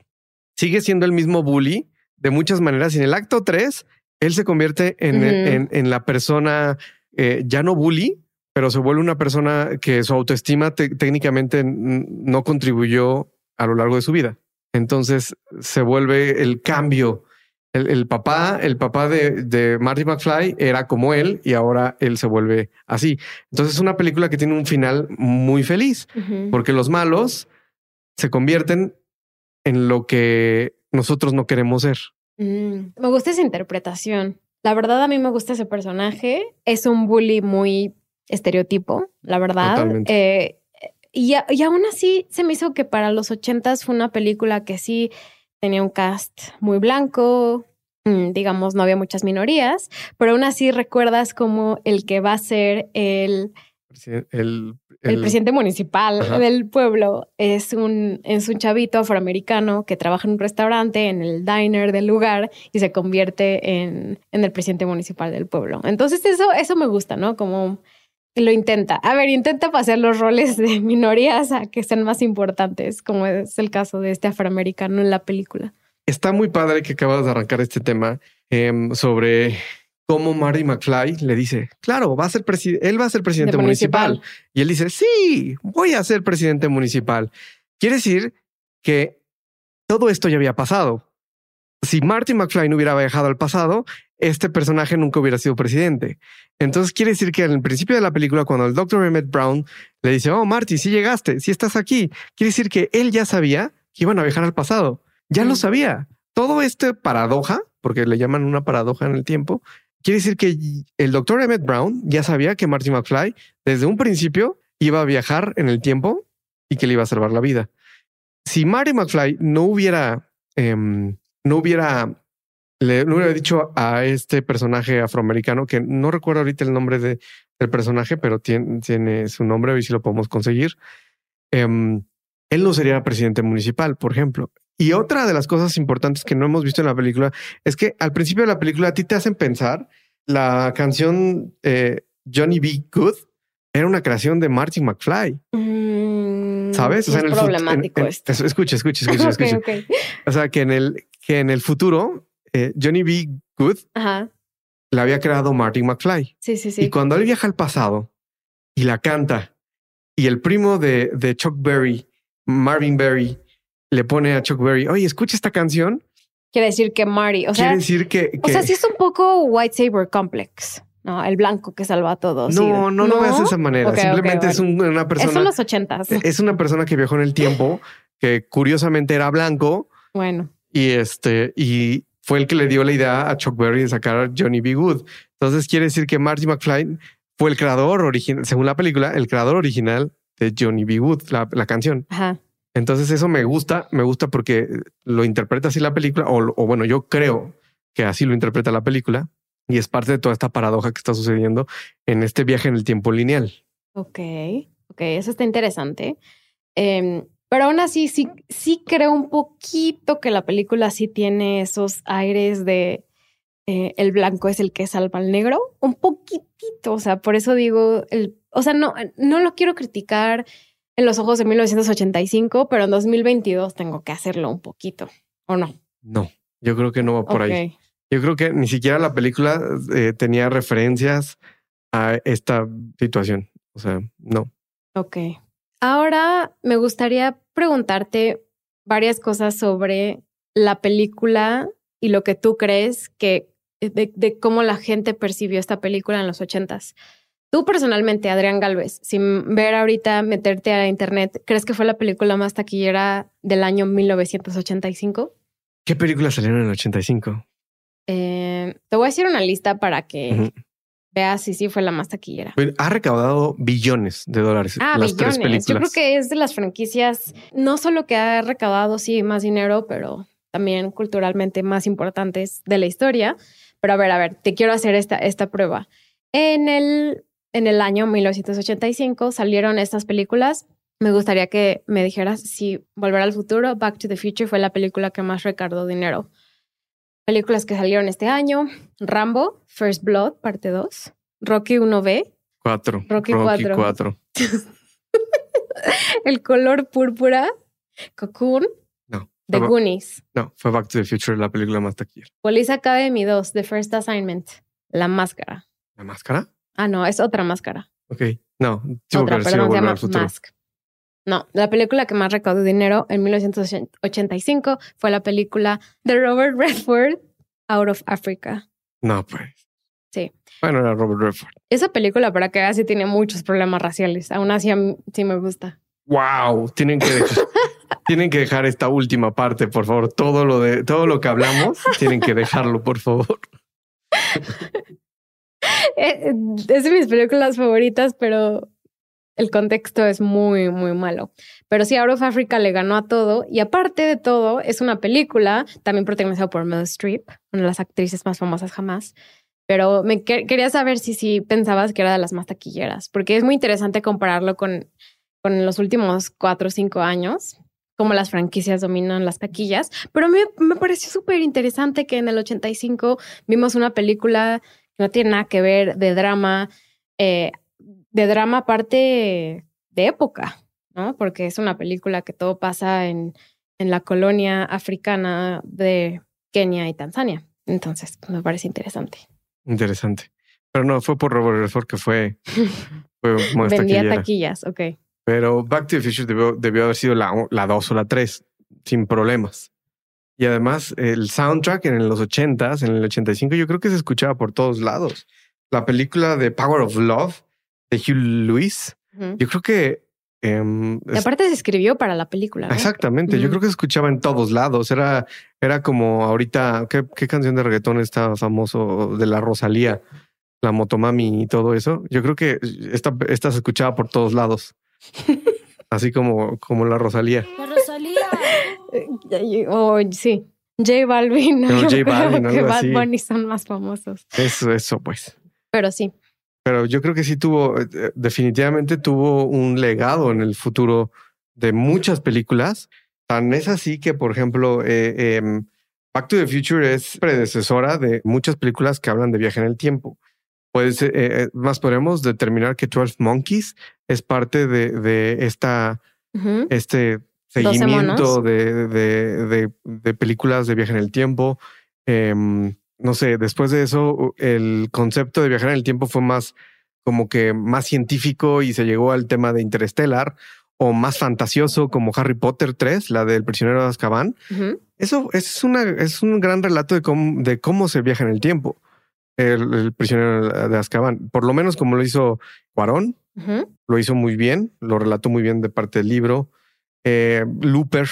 sigue siendo el mismo bully de muchas maneras. Y en el acto tres, él se convierte en, en, la persona eh, ya no bully, pero se vuelve una persona que su autoestima técnicamente no contribuyó a lo largo de su vida. Entonces se vuelve el cambio el, papá, el papá de, de, Marty McFly era como él y ahora él se vuelve así. Entonces es una película que tiene un final muy feliz porque los malos se convierten en lo que nosotros no queremos ser. Mm, me gusta esa interpretación. La verdad, a mí me gusta ese personaje. Es un bully muy estereotipo, la verdad. Eh, y, y aún así se me hizo que para los ochentas fue una película que sí tenía un cast muy blanco, mm, digamos, no había muchas minorías, pero aún así recuerdas como el que va a ser el, el, presidente municipal del pueblo es un, es un chavito afroamericano que trabaja en un restaurante, en el diner del lugar y se convierte en, en el presidente municipal del pueblo. Entonces eso, eso me gusta, ¿no? Como lo intenta. A ver, intenta pasar los roles de [laughs] minorías a que sean más importantes, como es el caso de este afroamericano en la película. Está muy padre que acabas de arrancar este tema em, sobre cómo Marty McFly le dice, claro, va a ser él va a ser presidente municipal. Y él dice, sí, voy a ser presidente municipal. Quiere decir que todo esto ya había pasado. Si Marty McFly no hubiera viajado al pasado, este personaje nunca hubiera sido presidente. Entonces quiere decir que al principio de la película, cuando el Dr. Emmett Brown le dice, oh, Marty, sí llegaste, sí estás aquí, quiere decir que él ya sabía que iban a viajar al pasado. Ya lo sabía. Todo este paradoja, porque le llaman una paradoja en el tiempo, quiere decir que el Dr. Emmett Brown ya sabía que Marty McFly desde un principio iba a viajar en el tiempo y que le iba a salvar la vida. Si Marty McFly no hubiera, em, no hubiera le, hubiera dicho a este personaje afroamericano, que no recuerdo ahorita el nombre de, del personaje, pero tiene, tiene su nombre, a si lo podemos conseguir. Em, él no sería presidente municipal, por ejemplo. Y otra de las cosas importantes que no hemos visto en la película es que al principio de la película a ti te hacen pensar la canción eh, Johnny B. Good era una creación de Martin McFly. Mm, ¿Sabes? O sea, es problemático esto. Escucha, escucha, [laughs] escucha, escucha. O sea, que en el que en el futuro eh, Johnny B. Good Ajá. la había creado Martin McFly. Sí, sí, sí. Y cuando él viaja al pasado y la canta, y el primo de, de Chuck Berry, Marvin Berry, le pone a Chuck Berry, oye, escucha esta canción. Quiere decir que Marty, o sea, Quiere decir que, o sea, sí es un poco White Saber Complex, ¿no? El blanco que salva a todos. no, no, no, es de esa manera. Ok, ok, Simplemente es un- una Eso persona. en los ochentas. Es una persona que viajó en el tiempo, que curiosamente era blanco Bueno, y este, y fue el que le dio la idea a Chuck Berry de sacar a Johnny B. Good. Entonces quiere decir que Marty McFly fue el creador original, según la película, el creador original de Johnny B. Good, la, la canción. ajá. Entonces eso me gusta, me gusta porque lo interpreta así la película, o, o bueno, yo creo que así lo interpreta la película y es parte de toda esta paradoja que está sucediendo en este viaje en el tiempo lineal. Ok, ok, eso está interesante. Em, pero aún así, sí, sí creo un poquito que la película sí tiene esos aires de eh, el blanco es el que salva al negro. Un poquitito, o sea, por eso digo, el, o sea, no, no lo quiero criticar en los ojos de 1985, pero en 2022 tengo que hacerlo un poquito, ¿o no? No, yo creo que no va por ahí. Yo creo que ni siquiera la película eh, tenía referencias a esta situación. O sea, no. Ok. Ahora me gustaría preguntarte varias cosas sobre la película y lo que tú crees que de, de cómo la gente percibió esta película en los ochentas. Tú personalmente, Adrián Galvez, sin ver ahorita meterte a internet, ¿crees que fue la película más taquillera del año 1985? ¿Qué películas salieron en el 85? Eh, te voy a decir una lista para que si sí fue la más taquillera. Ha recaudado billones de dólares Ah, las tres billones. películas. Yo creo que es de las franquicias, no solo que ha recaudado, sí, más dinero, pero también culturalmente más importantes de la historia. Pero a ver, a ver, te quiero hacer esta, esta prueba. En el, en el año 1985 salieron estas películas. Me gustaría que me dijeras si Volver al Futuro, Back to the Future fue la película que más recaudó dinero. Películas que salieron este año, Rambo, First Blood, parte 2, Rocky 1B, Cuatro. Rocky cuatro. cuatro. [laughs] El color púrpura, Cocoon, No. The fue- Goonies, No, fue Back to the Future, la película más taquillera. Police Academy 2, The First Assignment, La Máscara. ¿La máscara? Ah, no, es otra máscara. Ok. No, otra, perdón, se llama. Mask. No, la película que más recaudó dinero en 1985 fue la película de Robert Redford, Out of Africa. No, pues. Sí. Bueno, era Robert Redford. Esa película, para que veas, sí tiene muchos problemas raciales. Aún así, sí me gusta. Wow, tienen que dejar, [laughs] tienen que dejar esta última parte, por favor. Todo lo de todo lo que hablamos, tienen que dejarlo, por favor. [laughs] Eh, Es de mis películas favoritas, pero el contexto es muy, muy malo. Pero sí, Out of Africa le ganó a todo. Y aparte de todo, es una película también protagonizada por Meryl Streep, una de las actrices más famosas jamás. Pero me que- quería saber si, si pensabas que era de las más taquilleras, porque es muy interesante compararlo con, con los últimos cuatro o cinco años, cómo las franquicias dominan las taquillas. Pero me, me pareció súper interesante que en el 85 vimos una película que no tiene nada que ver de drama, eh, de drama aparte de época, ¿no? Porque es una película que todo pasa en, en la colonia africana de Kenia y Tanzania. Entonces, pues, me parece interesante. Interesante. Pero no, fue por Robert Redford que fue, [laughs] fue más Vendía taquillas, ok. Pero Back to the Future debió, debió haber sido la, la dos o la tres, sin problemas. Y además, el soundtrack en los ochentas, en el 85, yo creo que se escuchaba por todos lados. La película de Power of Love de Hugh Lewis, Ujú. yo creo que... em, Y aparte se escribió para la película. ¿no? Exactamente, yo creo que se escuchaba en todos lados. Era, era como ahorita, ¿qué, qué canción de reggaetón está famoso de la Rosalía? La Motomami y todo eso. Yo creo que esta, esta se escuchaba por todos lados. [laughs] Así como, como la Rosalía. La Rosalía. [laughs] Eh, O sí, J Balvin. No, [laughs] J creo Balvin, que Bad. Bunny son más famosos. Eso, eso, pues. Pero sí. Pero yo creo que sí tuvo, eh, definitivamente tuvo un legado en el futuro de muchas películas. Tan es así que, por ejemplo, eh, em, Back to the Future es predecesora de muchas películas que hablan de viaje en el tiempo. Pues eh, eh, más podemos determinar que 12 Monkeys es parte de, de esta, este seguimiento de, de, de, películas de viaje en el tiempo. No sé, después de eso, el concepto de viajar en el tiempo fue más como que más científico y se llegó al tema de Interstellar o más fantasioso como Harry Potter 3, la del prisionero de Azkaban. Eso es, una, es un gran relato de cómo, de cómo se viaja en el tiempo. El, prisionero de Azkaban, por lo menos como lo hizo Cuarón, lo hizo muy bien, lo relató muy bien de parte del libro. Eh, Looper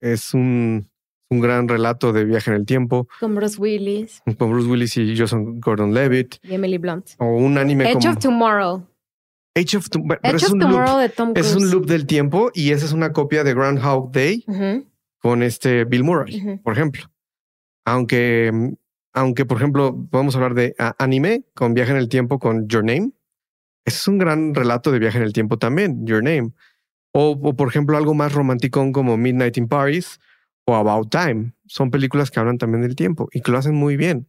es un, un gran relato de viaje en el tiempo. Con Bruce Willis. Con Bruce Willis y Joseph Gordon-Levitt. Y Emily Blunt. O un anime Age of Tomorrow. Age of, Tomorrow de Tom Cruise. Es un loop del tiempo y esa es una copia de Groundhog Day con este Bill Murray, por ejemplo. Aunque, aunque, por ejemplo, podemos hablar de anime con viaje en el tiempo con Your Name. Es un gran relato de viaje en el tiempo también, Your Name. O, o por ejemplo, algo más romántico como Midnight in Paris o About Time. Son películas que hablan también del tiempo y que lo hacen muy bien.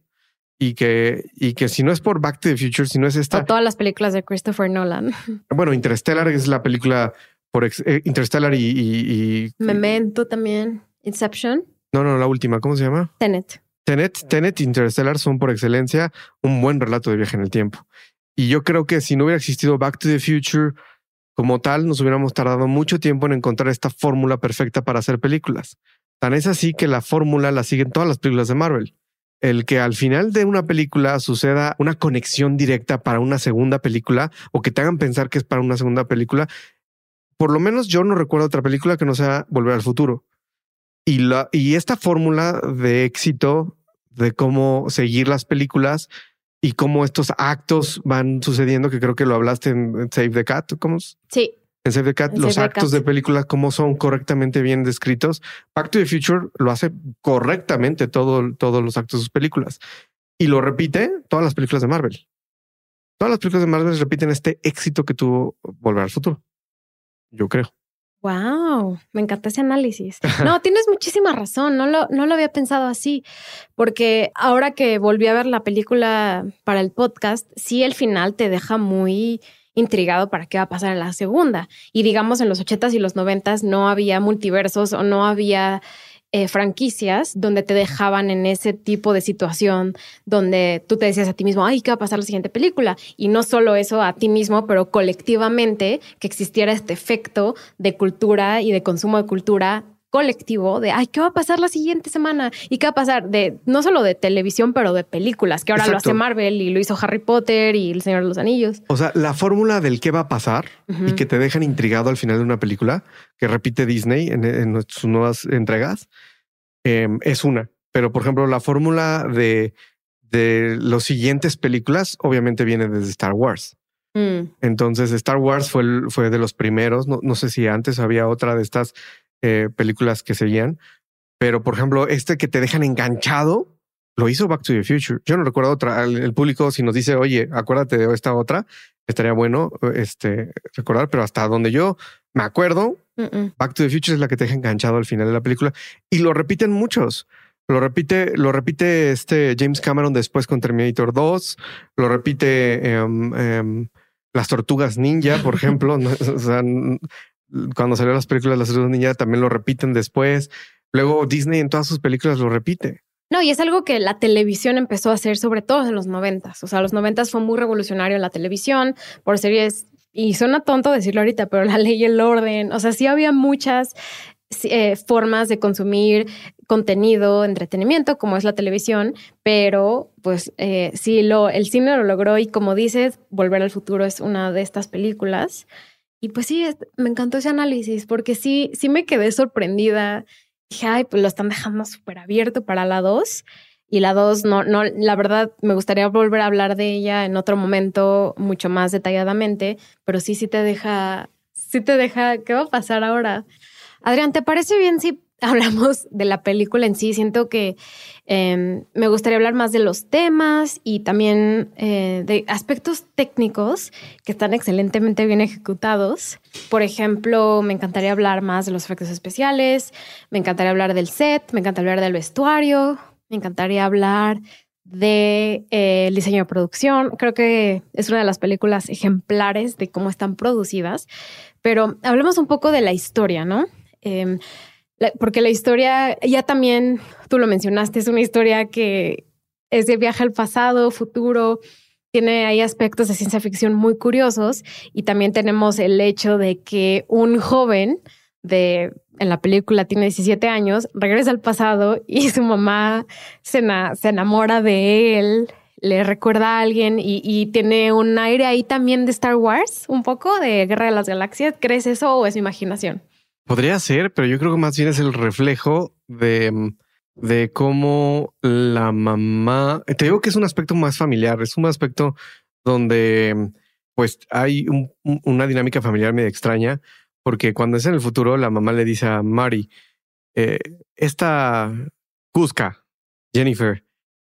Y que, y que si no es por Back to the Future, si no es esta. O todas las películas de Christopher Nolan. [laughs] Bueno, Interstellar es la película por eh, Interstellar y, Memento también. Inception. No, no, la última. ¿Cómo se llama? Tenet. Tenet, Tenet, Interstellar son por excelencia un buen relato de viaje en el tiempo. Y yo creo que si no hubiera existido Back to the Future como tal, nos hubiéramos tardado mucho tiempo en encontrar esta fórmula perfecta para hacer películas. Tan es así que la fórmula la siguen todas las películas de Marvel. El que al final de una película suceda una conexión directa para una segunda película o que te hagan pensar que es para una segunda película. Por lo menos yo no recuerdo otra película que no sea Volver al Futuro. Y, la, y esta fórmula de éxito de cómo seguir las películas y cómo estos actos van sucediendo, que creo que lo hablaste en Save the Cat, ¿cómo? Sí, en Save Cat, los actos de película, cómo son correctamente bien descritos. Back to the Future lo hace correctamente todo, todos los actos de sus películas. Y lo repite todas las películas de Marvel. Todas las películas de Marvel repiten este éxito que tuvo Volver al Futuro. Yo creo. Wow, me encanta ese análisis. [laughs] No, tienes muchísima razón, no lo, no lo había pensado así, porque ahora que volví a ver la película para el podcast, sí el final te deja muy intrigado para qué va a pasar en la segunda. Y digamos, en los ochentas y los noventas no había multiversos o no había eh, franquicias donde te dejaban en ese tipo de situación donde tú te decías a ti mismo, ay, ¿qué va a pasar en la siguiente película? Y no solo eso a ti mismo, pero colectivamente que existiera este efecto de cultura y de consumo de cultura colectivo de, ay, ¿qué va a pasar la siguiente semana? ¿Y qué va a pasar? De, no solo de televisión, pero de películas, que ahora lo hace Marvel y lo hizo Harry Potter y El Señor de los Anillos. O sea, la fórmula del qué va a pasar y que te dejan intrigado al final de una película que repite Disney en, sus nuevas entregas em, es una. Pero, por ejemplo, la fórmula de, de los siguientes películas obviamente viene desde Star Wars. Mm. Entonces, Star Wars fue, fue de los primeros. No, no sé si antes había otra de estas eh, películas que seguían. Pero, por ejemplo, este que te dejan enganchado, lo hizo Back to the Future. Yo no recuerdo otra. El, público, si nos dice, oye, acuérdate de esta otra, estaría bueno este, recordar, pero hasta donde yo me acuerdo, Back to the Future es la que te deja enganchado al final de la película y lo repiten muchos. Lo repite, lo repite este James Cameron después con Terminator 2, lo repite em, em, las tortugas ninja, por [laughs] ejemplo. [laughs] o sea, cuando salió las películas de las Tortugas Ninja también lo repiten después. Luego Disney en todas sus películas lo repite. No, y es algo que la televisión empezó a hacer, sobre todo en los noventas. O sea, los noventas fue muy revolucionario la televisión por series, y suena tonto decirlo ahorita, pero la ley y el orden. O sea, sí había muchas eh, formas de consumir contenido, entretenimiento, como es la televisión, pero pues eh, sí, lo, el cine lo logró y como dices, Volver al Futuro es una de estas películas. Y pues sí, me encantó ese análisis porque sí, sí me quedé sorprendida. Dije, ay, pues lo están dejando súper abierto para la 2. Y la 2, no, no, la verdad, me gustaría volver a hablar de ella en otro momento mucho más detalladamente, pero sí, sí te deja, sí te deja, ¿qué va a pasar ahora? Adrián, ¿te parece bien si [laughs] hablamos de la película en sí. Siento que em, me gustaría hablar más de los temas y también eh, de aspectos técnicos que están excelentemente bien ejecutados. Por ejemplo, me encantaría hablar más de los efectos especiales, me encantaría hablar del set, me encantaría hablar del vestuario, me encantaría hablar de, eh, diseño de producción. Creo que es una de las películas ejemplares de cómo están producidas. Pero hablemos un poco de la historia, ¿no? Porque la historia, ya también tú lo mencionaste, es una historia que es de viaje al pasado, futuro, tiene ahí aspectos de ciencia ficción muy curiosos y también tenemos el hecho de que un joven de en la película tiene 17 años, regresa al pasado y su mamá se, se enamora de él, le recuerda a alguien y, y, tiene un aire ahí también de Star Wars, un poco de Guerra de las Galaxias. ¿Crees eso o es mi imaginación? Podría ser, pero yo creo que más bien es el reflejo de, de cómo la mamá, te digo que es un aspecto más familiar, es un aspecto donde pues hay una dinámica familiar medio extraña, porque cuando es en el futuro, la mamá le dice a Mari, eh, esta Cusca, Jennifer,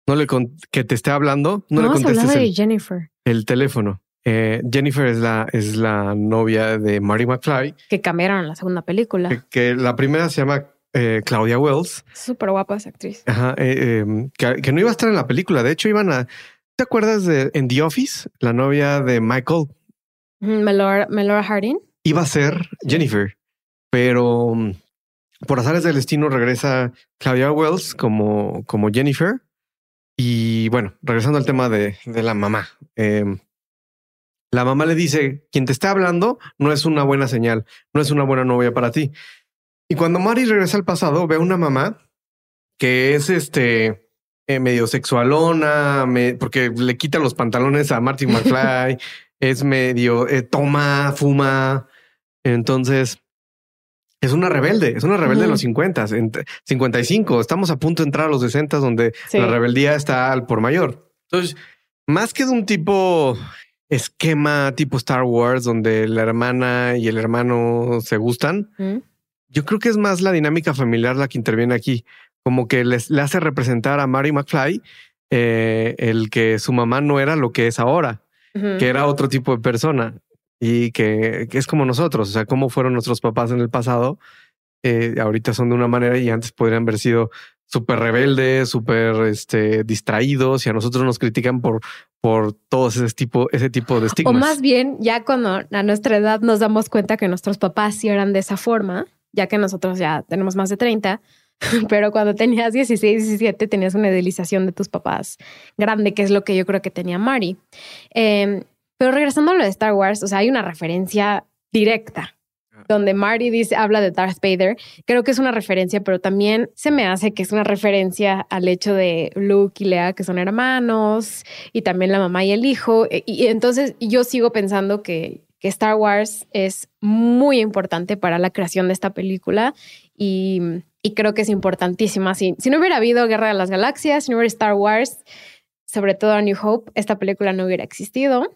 no le que te esté hablando, no le contestes el, Jennifer. el teléfono. Eh, Jennifer es la, es la novia de Mary McFly. Que cambiaron en la segunda película. Que, la primera se llama eh, Claudia Wells. Súper guapa esa actriz. Ajá. Eh, em, que, no iba a estar en la película. De hecho, iban a. ¿Te acuerdas de en The Office? La novia de Michael. Melora, Melora Harding. Iba a ser Jennifer, pero mm, por azares del destino regresa Claudia Wells como, como Jennifer. Y bueno, regresando al tema de, de la mamá. Eh, la mamá le dice, quien te está hablando no es una buena señal, no es una buena novia para ti. Y cuando Mari regresa al pasado, ve a una mamá que es este eh, medio sexualona, porque le quita los pantalones a Martin McFly, [laughs] es medio eh, toma, fuma. Entonces, es una rebelde, es una rebelde de los 50, 55. Estamos a punto de entrar a los 60, donde la rebeldía está al por mayor. Entonces, más que de un tipo esquema tipo Star Wars donde la hermana y el hermano se gustan. Yo creo que es más la dinámica familiar la que interviene aquí, como que les, le hace representar a Mary McFly eh, el que su mamá no era lo que es ahora, que era otro tipo de persona y que, es como nosotros, o sea, cómo fueron nuestros papás en el pasado, eh, ahorita son de una manera y antes podrían haber sido súper rebeldes, súper este, distraídos y a nosotros nos critican por, por todo ese tipo, ese tipo de estigmas. O más bien, ya cuando a nuestra edad nos damos cuenta que nuestros papás sí eran de esa forma, ya que nosotros ya tenemos más de 30, [laughs] pero cuando tenías 16, 17 tenías una idealización de tus papás grande, que es lo que yo creo que tenía Mari. Em, pero regresando a lo de Star Wars, o sea, hay una referencia directa donde Marty dice, habla de Darth Vader. Creo que es una referencia, pero también se me hace que es una referencia al hecho de Luke y Leia, que son hermanos, y también la mamá y el hijo. E, y, entonces yo sigo pensando que, Star Wars es muy importante para la creación de esta película y, creo que es importantísima. Si, si no hubiera habido Guerra de las Galaxias, si no hubiera Star Wars, sobre todo a New Hope, esta película no hubiera existido.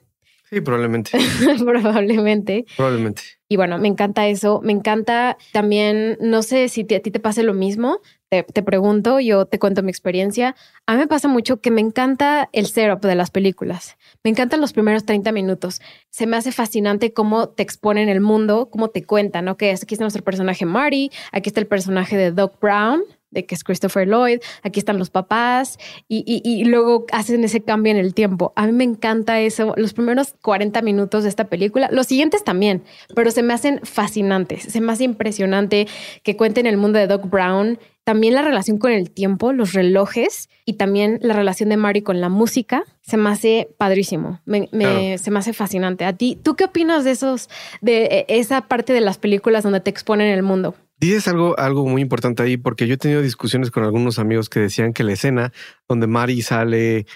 Sí, probablemente. [laughs] probablemente. Probablemente. Y bueno, me encanta eso. Me encanta también, no sé si a ti te pase lo mismo. Te, te, pregunto, yo te cuento mi experiencia. A mí me pasa mucho que me encanta el setup de las películas. Me encantan los primeros 30 minutos. Se me hace fascinante cómo te exponen el mundo, cómo te cuentan, ¿ok? Aquí está nuestro personaje Marty, aquí está el personaje de Doc Brown, de que es Christopher Lloyd, aquí están los papás y, y, luego hacen ese cambio en el tiempo. A mí me encanta eso, los primeros 40 minutos de esta película, los siguientes también, pero se me hacen fascinantes, se me hace impresionante que cuenten el mundo de Doc Brown, también la relación con el tiempo, los relojes y también la relación de Mary con la música, se me hace padrísimo, me, se me hace fascinante. A ti, ¿tú qué opinas de esos, de e, esa parte de las películas donde te exponen el mundo? Dices algo, algo muy importante ahí, porque yo he tenido discusiones con algunos amigos que decían que la escena donde Mari sale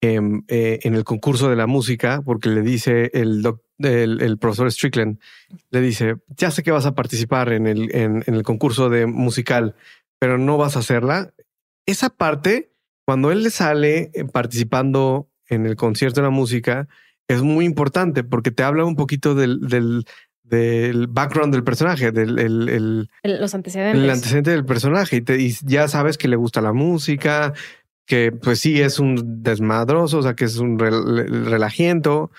em, eh, en el concurso de la música, porque le dice el, el, profesor Strickland, le dice, ya sé que vas a participar en el, en, el concurso de musical, pero no vas a hacerla. Esa parte, cuando él le sale eh, participando en el concierto de la música, es muy importante porque te habla un poquito del, del, del background del personaje, del el, los antecedentes. El antecedente del personaje. Y, te, ya sabes que le gusta la música, que pues sí es un desmadroso, o sea, que es un relajiento.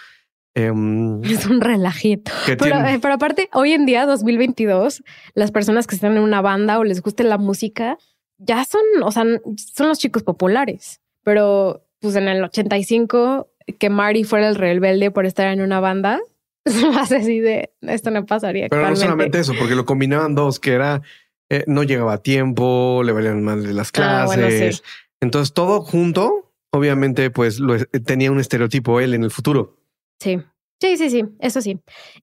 Em, [laughs] es un relajiento. Pero, eh, pero, aparte, hoy en día, 2022, las personas que están en una banda o les guste la música, ya son, o sea, son los chicos populares. Pero pues en el 85, que Mari fuera el rebelde por estar en una banda, [laughs] más así de esto no pasaría. Pero no solamente eso, porque lo combinaban dos, que era eh, no llegaba a tiempo, le valían mal de las Ah, clases. bueno, sí. Entonces todo junto, obviamente, pues lo, tenía un estereotipo él en el futuro. Sí, sí, sí, sí, eso sí.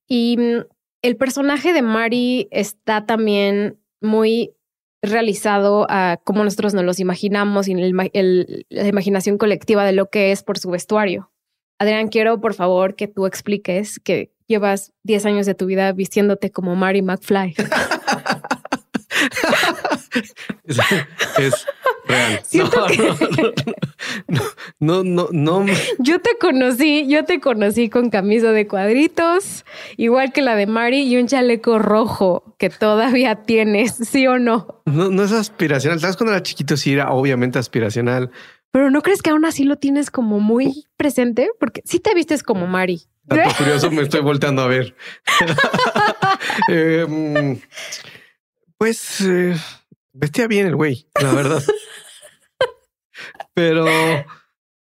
Y mm, el personaje de Mari está también muy realizado a cómo nosotros nos los imaginamos y el el- la imaginación colectiva de lo que es por su vestuario. Adrián, quiero por favor que tú expliques que llevas 10 años de tu vida vistiéndote como Mary McFly. [laughs] es, es real. [laughs] Siento no, que- no, no, no, no, no, Yo te conocí, yo te conocí con camisa de cuadritos, igual que la de Mari, y un chaleco rojo que todavía tienes, ¿sí o no? no, no es aspiracional. ¿Sabes cuando era chiquito? Sí, era obviamente aspiracional. Pero ¿no crees que aún así lo tienes como muy presente? Porque sí te vistes como Mari. Tanto [laughs] curioso me estoy volteando a ver. [laughs] Eh, mm, pues eh, vestía bien el güey, la verdad. pero,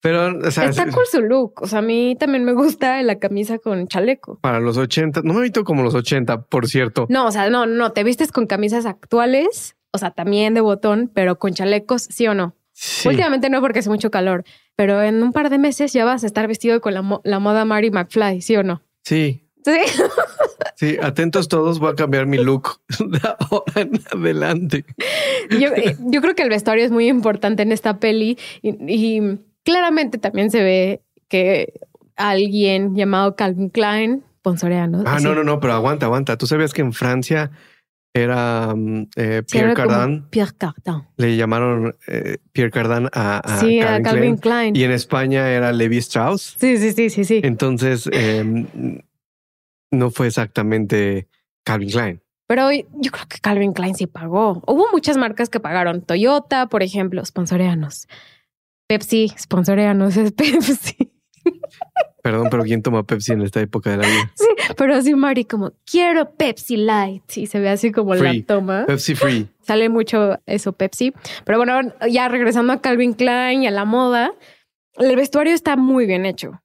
pero, o sea, Está cool su look. O sea, a mí también me gusta la camisa con chaleco. para los 80, no me visto como los 80, por cierto. No, o sea, no, no, te vistes con camisas actuales, o sea, también de botón, pero con chalecos, ¿sí o no? Sí. Últimamente no porque hace mucho calor, pero en un par de meses ya vas a estar vestido con la, mo- la moda Mary McFly, ¿sí o no? Sí, Sí. sí, atentos todos, voy a cambiar mi look [laughs] de ahora en adelante. Yo, eh, yo creo que el vestuario es muy importante en esta peli y, y claramente también se ve que alguien llamado Calvin Klein sponsorea, ¿no? Ah, Así. no, no, no, pero aguanta, aguanta. ¿Tú sabías que en Francia era mm, eh, Pierre era como Cardin? Pierre Cardin. Le llamaron eh, Pierre Cardin a, a sí, a Calvin Calvin Klein. Klein. Y en España era Levi Strauss. Sí, sí, sí, sí, sí. Entonces, eh, no fue exactamente Calvin Klein. Pero yo creo que Calvin Klein sí pagó. Hubo muchas marcas que pagaron. Toyota, por ejemplo, sponsoreanos. Pepsi, sponsoreanos, [laughs] es Pepsi. Perdón, pero ¿quién toma Pepsi en esta época de la vida? Sí, pero así Mari como, quiero Pepsi Light. Y se ve así como Free. la toma. Pepsi Free. Sale mucho eso, Pepsi. Pero bueno, ya regresando a Calvin Klein y a la moda, el vestuario está muy bien hecho.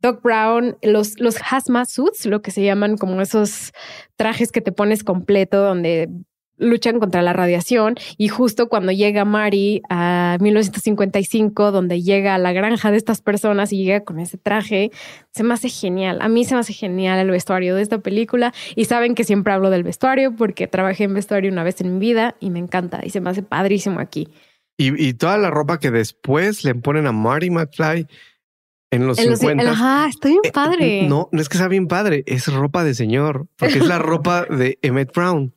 Doc Brown, los, los hazmat suits, lo que se llaman como esos trajes que te pones completo donde luchan contra la radiación y justo cuando llega Mari a 1955 donde llega a la granja de estas personas y llega con ese traje se me hace genial a mí se me hace genial el vestuario de esta película y saben que siempre hablo del vestuario porque trabajé en vestuario una vez en mi vida y me encanta y se me hace padrísimo aquí Y, y toda la ropa que después le ponen a Marty McFly en los En los- 50. ajá está bien eh, padre No, no es que sea bien padre, es ropa de señor, porque es la [laughs] ropa de Emmett Brown.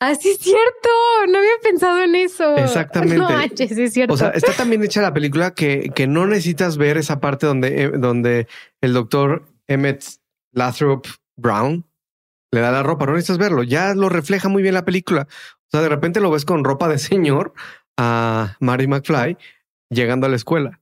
Ah sí es cierto no había pensado en eso Exactamente. no es cierto O sea, está tan bien hecha la película que, que no necesitas ver esa parte donde, eh, donde el doctor Emmett Lathrop Brown le da la ropa. No necesitas verlo. Ya lo refleja muy bien la película. O sea, de repente lo ves con ropa de señor a Mary McFly llegando a la escuela.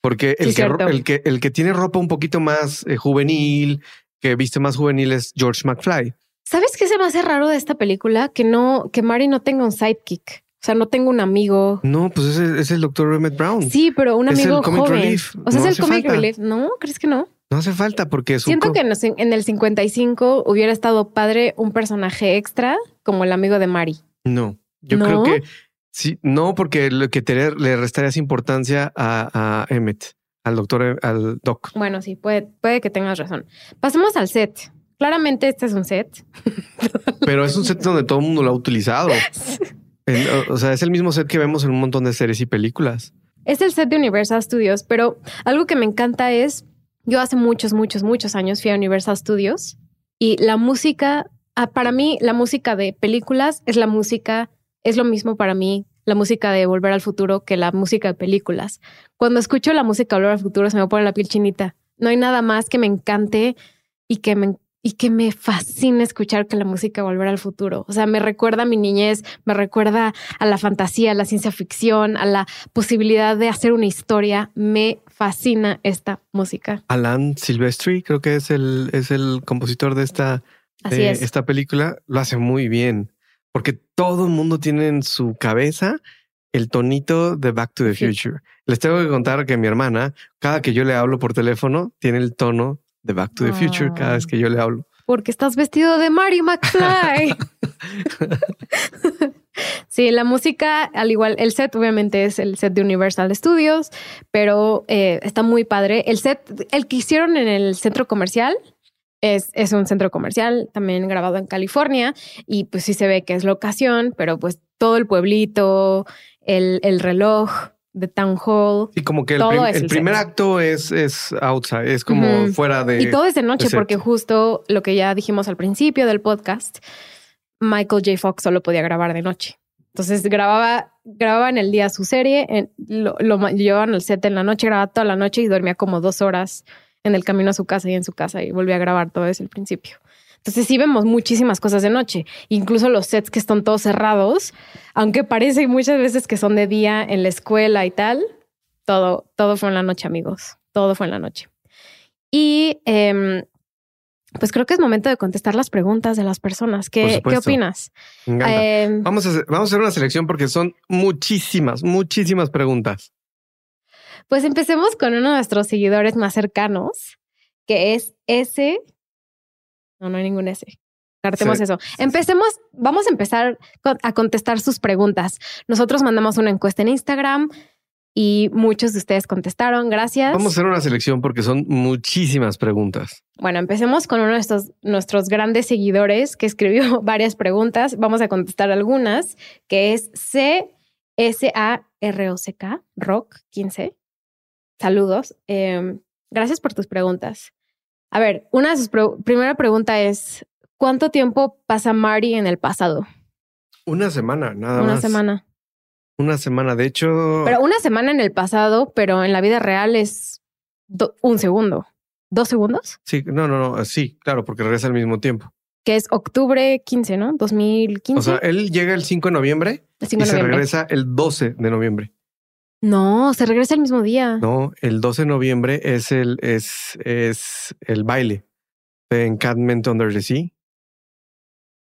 Porque el, Sí, que, el, que, el que tiene ropa un poquito más eh, juvenil, que viste más juvenil es George McFly. ¿Sabes qué se me hace raro de esta película? Que no, que Mari no tenga un sidekick. O sea, no tengo un amigo. No, pues ese es el doctor Emmett Brown. Sí, pero un Es el amigo comic joven. relief. O sea, No es el comic falta. relief. No, ¿crees que no? No hace falta porque su Siento que en, el 55 hubiera estado padre un personaje extra como el amigo de Mari. No, yo ¿No? creo que sí, no, porque lo que te, le restarías importancia a, a Emmett, al doctor, al doc. Bueno, sí, puede, puede que tengas razón. Pasemos al set. Claramente este es un set. Pero es un set donde todo el mundo lo ha utilizado. [laughs] El- o- sea, es el mismo set que vemos en un montón de series y películas. Es el set de Universal Studios, pero algo que me encanta es, yo hace muchos, muchos, muchos años fui a Universal Studios y la música, ah, para mí, la música de películas es la música, es lo mismo para mí, la música de Volver al Futuro que la música de películas. Cuando escucho la música de Volver al Futuro se me pone la piel chinita. No hay nada más que me encante y que me y que me fascina escuchar que la música Volver al Futuro. O sea, me recuerda a mi niñez, me recuerda a la fantasía, a la ciencia ficción, a la posibilidad de hacer una historia. Me fascina esta música. Alan Silvestri, creo que es el, es el compositor de esta, Así de es. esta película, lo hace muy bien. Porque todo el mundo tiene en su cabeza el tonito de Back to the Sí. Future. Les tengo que contar que mi hermana, cada que yo le hablo por teléfono, tiene el tono de Back to the Future cada vez que yo le hablo. Porque estás vestido de Marty McFly. [laughs] sí, la música, al igual, el set obviamente es el set de Universal Studios, pero eh, está muy padre. El set, el que hicieron en el centro comercial, es, es, un centro comercial también grabado en California y pues sí se ve que es locación, pero pues todo el pueblito, el, el reloj, de Town Hall. Y como que el, primer acto es, es outside, es como fuera de. Y todo es de noche, porque justo lo que ya dijimos al principio del podcast, Michael J. Fox solo podía grabar de noche. Entonces grababa, grababa en el día su serie, lo, lo llevaban al set en la noche, grababa toda la noche y dormía como dos horas en el camino a su casa y en su casa y volvía a grabar todo desde el principio. Entonces sí vemos muchísimas cosas de noche, incluso los sets que están todos cerrados, aunque parece muchas veces que son de día en la escuela y tal, todo, todo fue en la noche, amigos, todo fue en la noche. Y em, pues creo que es momento de contestar las preguntas de las personas. ¿Qué, ¿qué opinas? Em, vamos, a hacer, vamos a hacer una selección porque son muchísimas, muchísimas preguntas. Pues empecemos con uno de nuestros seguidores más cercanos, que es ese no, no hay ningún S. Cartemos eso. Empecemos, vamos a empezar a contestar sus preguntas. Nosotros mandamos una encuesta en Instagram y muchos de ustedes contestaron. Gracias. Vamos a hacer una selección porque son muchísimas preguntas. Bueno, empecemos con uno de estos, nuestros grandes seguidores que escribió [laughs] varias preguntas. Vamos a contestar algunas, que es C-S-A-R-O-C-K, Rock 15. Saludos. Em, gracias por tus preguntas. A ver, una de sus primera pregunta es, ¿cuánto tiempo pasa Marty en el pasado? Una semana, nada más. Una semana. Una semana, de hecho. Pero una semana en el pasado, pero en la vida real es un segundo. ¿Dos segundos? Sí, no, no, no, sí, claro, porque regresa al mismo tiempo. Que es octubre 15, ¿no? 2015. O sea, él llega el 5 de noviembre y se regresa el 12 de noviembre. No, se regresa el mismo día. No, el 12 de noviembre es el, es, es el baile de Enchantment Under the Sea.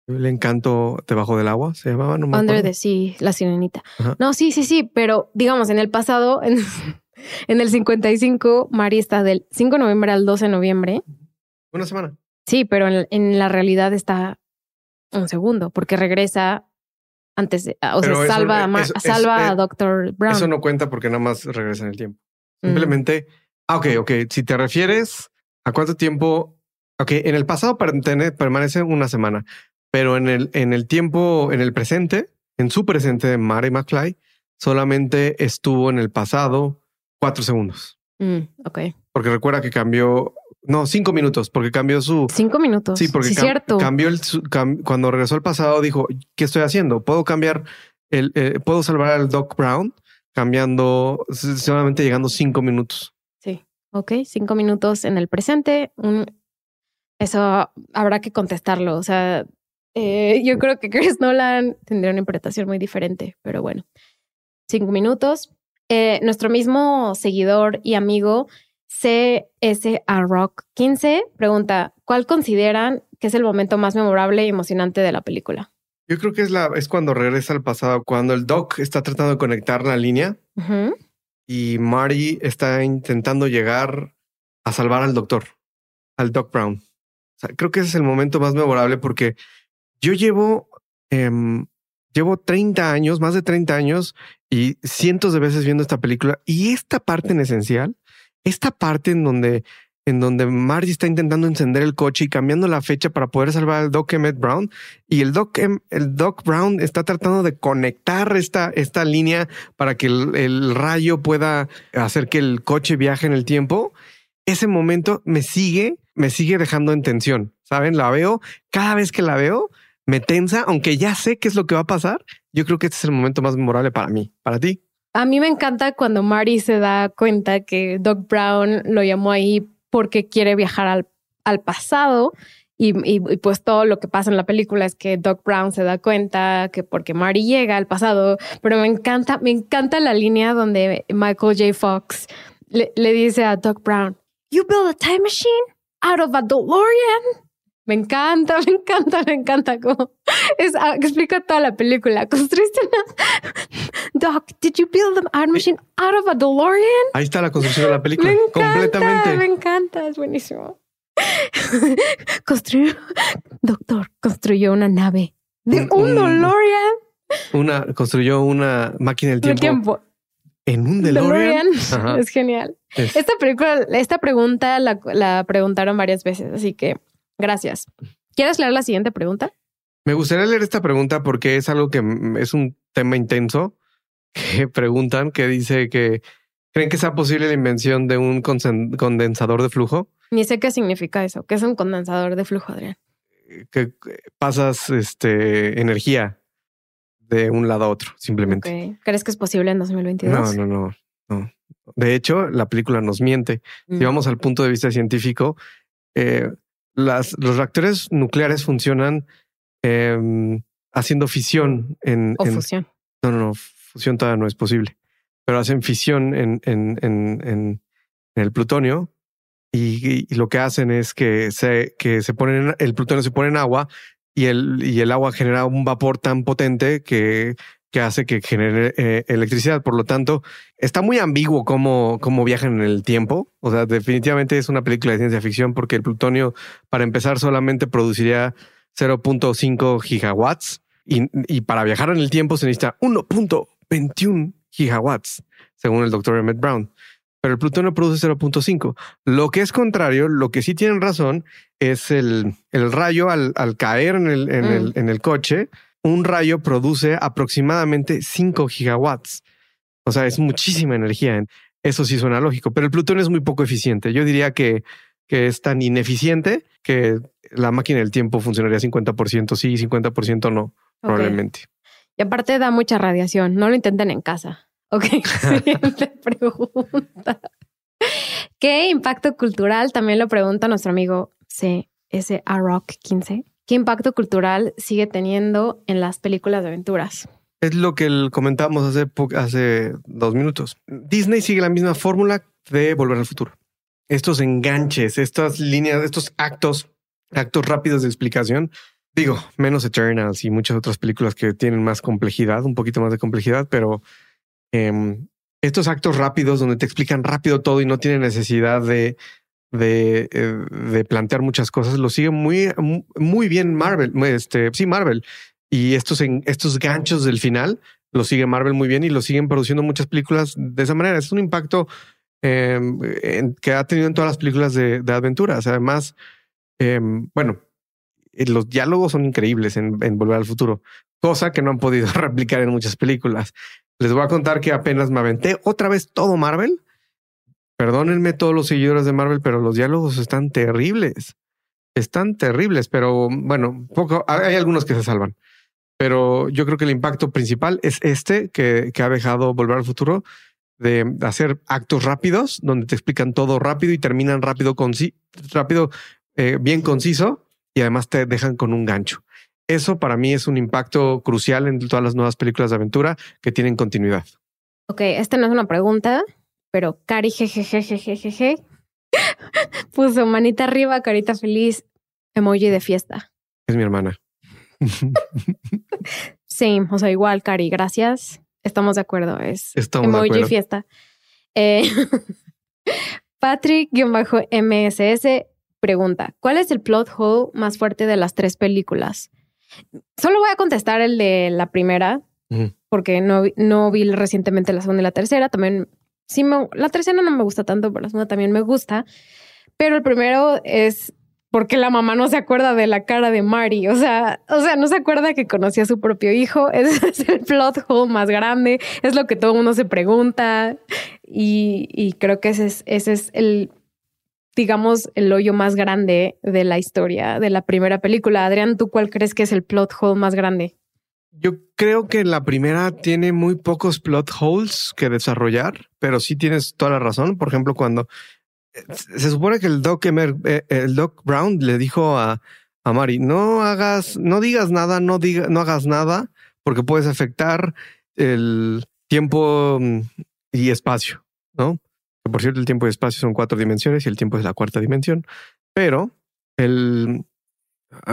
El encanto debajo del agua se llamaba, no Under the Sea, la sirenita. No, sí, sí, sí, pero digamos, en el pasado, en, [laughs] en el 55, Mari está del 5 de noviembre al 12 de noviembre. Una semana. Sí, pero en, en la realidad está un segundo, porque regresa antes de, o sea, salva, a, salva a eh, Doctor Brown. Eso no cuenta porque nada más regresa en el tiempo. Mm. Simplemente, ah, ok, ok. Si te refieres a cuánto tiempo, ok, en el pasado permanece una semana, pero en el, en el tiempo, en el presente, en su presente de Mary McFly, solamente estuvo en el pasado cuatro segundos. Mm, ok. Porque recuerda que cambió no, cinco minutos, porque cambió su. Cinco minutos. Sí, porque cierto. cambió el. cuando regresó al pasado, dijo: ¿Qué estoy haciendo? Puedo cambiar el. Eh, puedo salvar al Doc Brown cambiando solamente llegando cinco minutos. Sí. Ok, cinco minutos en el presente. eso habrá que contestarlo. O sea, eh, yo creo que Chris Nolan tendría una interpretación muy diferente, pero bueno. Cinco minutos. Eh, nuestro mismo seguidor y amigo CSA Rock 15 pregunta, ¿cuál consideran que es el momento más memorable y emocionante de la película? Yo creo que es, la, es cuando regresa al pasado, cuando el Doc está tratando de conectar la línea y Marty está intentando llegar a salvar al doctor, al Doc Brown. creo que ese es el momento más memorable porque yo llevo, em, llevo 30 años, más de 30 años y cientos de veces viendo esta película y esta parte en esencial esta parte en donde, en donde Margie está intentando encender el coche y cambiando la fecha para poder salvar al Doc Emmett Brown y el Doc, em, el Doc Brown está tratando de conectar esta, esta línea para que el, rayo pueda hacer que el coche viaje en el tiempo. Ese momento me sigue, me sigue dejando en tensión. Saben, la veo cada vez que la veo, me tensa, aunque ya sé qué es lo que va a pasar. Yo creo que este es el momento más memorable para mí, para ti. A mí me encanta cuando Marty se da cuenta que Doc Brown lo llamó ahí porque quiere viajar al, al pasado. Y, pues todo lo que pasa en la película es que Doc Brown se da cuenta que porque Marty llega al pasado, pero me encanta, me encanta la línea donde Michael J. Fox le, le dice a Doc Brown, You build a time machine out of a DeLorean. [laughs] Me encanta, me encanta, me encanta cómo es, ah, explica toda la película. Construiste una [laughs] Doc, did you build an art machine out of a DeLorean? Ahí está la construcción de la película. Me encanta, completamente. Me encanta, es buenísimo. [laughs] construyó, doctor, construyó una nave de un, DeLorean. Una, construyó una máquina del tiempo. tiempo. En un DeLorean. Es genial. Esta película, esta pregunta la, la preguntaron varias veces, así que gracias. ¿Quieres leer la siguiente pregunta? Me gustaría leer esta pregunta porque es algo que es un tema intenso [laughs] que preguntan, que dice que creen que sea posible la invención de un condensador de flujo. Ni sé qué significa eso. ¿Qué es un condensador de flujo, Adrián? Que pasas este, energía de un lado a otro, simplemente. ¿Crees que es posible en 2022? No, no, no, De hecho, la película nos miente. Si mm. vamos al punto de vista científico, eh, las, los reactores nucleares funcionan Em, haciendo fisión en... O fusión. No, no, no, fusión todavía no es posible, pero hacen fisión en, en, en, el plutonio y, lo que hacen es que se, que se ponen, el plutonio se pone en agua y el, y el agua genera un vapor tan potente que, que hace que genere eh, electricidad. Por lo tanto, está muy ambiguo cómo, cómo viajan en el tiempo. O sea, definitivamente es una película de ciencia ficción porque el plutonio, para empezar, solamente produciría 0.5 gigawatts y, para viajar en el tiempo se necesita 1.21 gigawatts, según el doctor Emmett Brown. Pero el plutonio produce 0.5. Lo que es contrario, lo que sí tienen razón es el, el rayo al, caer en el, en, el, mm. en el coche. Un rayo produce aproximadamente 5 gigawatts. O sea, es muchísima energía. Eso sí suena lógico, pero el plutonio es muy poco eficiente. Yo diría que, que es tan ineficiente que la máquina del tiempo funcionaría 50% sí, 50% no, probablemente. Y aparte da mucha radiación, no lo intenten en casa. Ok, [laughs] siguiente [laughs] pregunta. ¿Qué impacto cultural? También lo pregunta nuestro amigo CSA Rock 15. ¿Qué impacto cultural sigue teniendo en las películas de aventuras? Es lo que comentamos hace, hace dos minutos. Disney sigue la misma fórmula de Volver al Futuro. Estos enganches, estas líneas, estos actos actos rápidos de explicación. Digo, menos Eternals y muchas otras películas que tienen más complejidad, un poquito más de complejidad, pero em, estos actos rápidos donde te explican rápido todo y no tienen necesidad de, de, eh, de plantear muchas cosas, lo sigue muy, muy bien Marvel. Este, sí, Marvel. Y estos, estos ganchos del final lo sigue Marvel muy bien y lo siguen produciendo muchas películas de esa manera. Es un impacto em, que ha tenido en todas las películas de, de aventuras. Además, Em, bueno, eh, los diálogos son increíbles en, Volver al Futuro, cosa que no han podido [laughs] replicar en muchas películas. Les voy a contar que apenas me aventé otra vez todo Marvel. Perdónenme todos los seguidores de Marvel, pero los diálogos están terribles. Están terribles, pero bueno, hay algunos que se salvan. Pero yo creo que el impacto principal es este que, ha dejado Volver al Futuro de hacer actos rápidos donde te explican todo rápido y terminan rápido, rápido eh, bien conciso y además te dejan con un gancho. Eso para mí es un impacto crucial en todas las nuevas películas de aventura que tienen continuidad. Ok, esta no es una pregunta, pero Cari jejejejejeje puso manita arriba, carita feliz, emoji de fiesta. Es mi hermana. [laughs] Same, o sea, igual, Cari, gracias. Estamos de acuerdo, es emoji fiesta. Eh, [laughs] Patrick-MSS pregunta, ¿cuál es el plot hole más fuerte de las tres películas? Solo voy a contestar el de la primera, porque no, no vi recientemente la segunda y la tercera. También, sí, me, la tercera no me gusta tanto, pero la segunda también me gusta. Pero el primero es porque la mamá no se acuerda de la cara de Mari. O sea, o sea, no se acuerda que conocía a su propio hijo. [laughs] Ese es el plot hole más grande. Es lo que todo mundo se pregunta. Y, y creo que ese es, ese es el digamos, el hoyo más grande de la historia de la primera película. Adrián, ¿tú cuál crees que es el plot hole más grande? Yo creo que la primera tiene muy pocos plot holes que desarrollar, pero sí tienes toda la razón. Por ejemplo, cuando eh, se supone que el Doc, eh, el Doc Brown le dijo a, a Mari, no hagas, no digas nada, no diga, no hagas nada, porque puedes afectar el tiempo mm, y espacio, ¿no? Por cierto, el tiempo y espacio son cuatro dimensiones y el tiempo es la cuarta dimensión. Pero el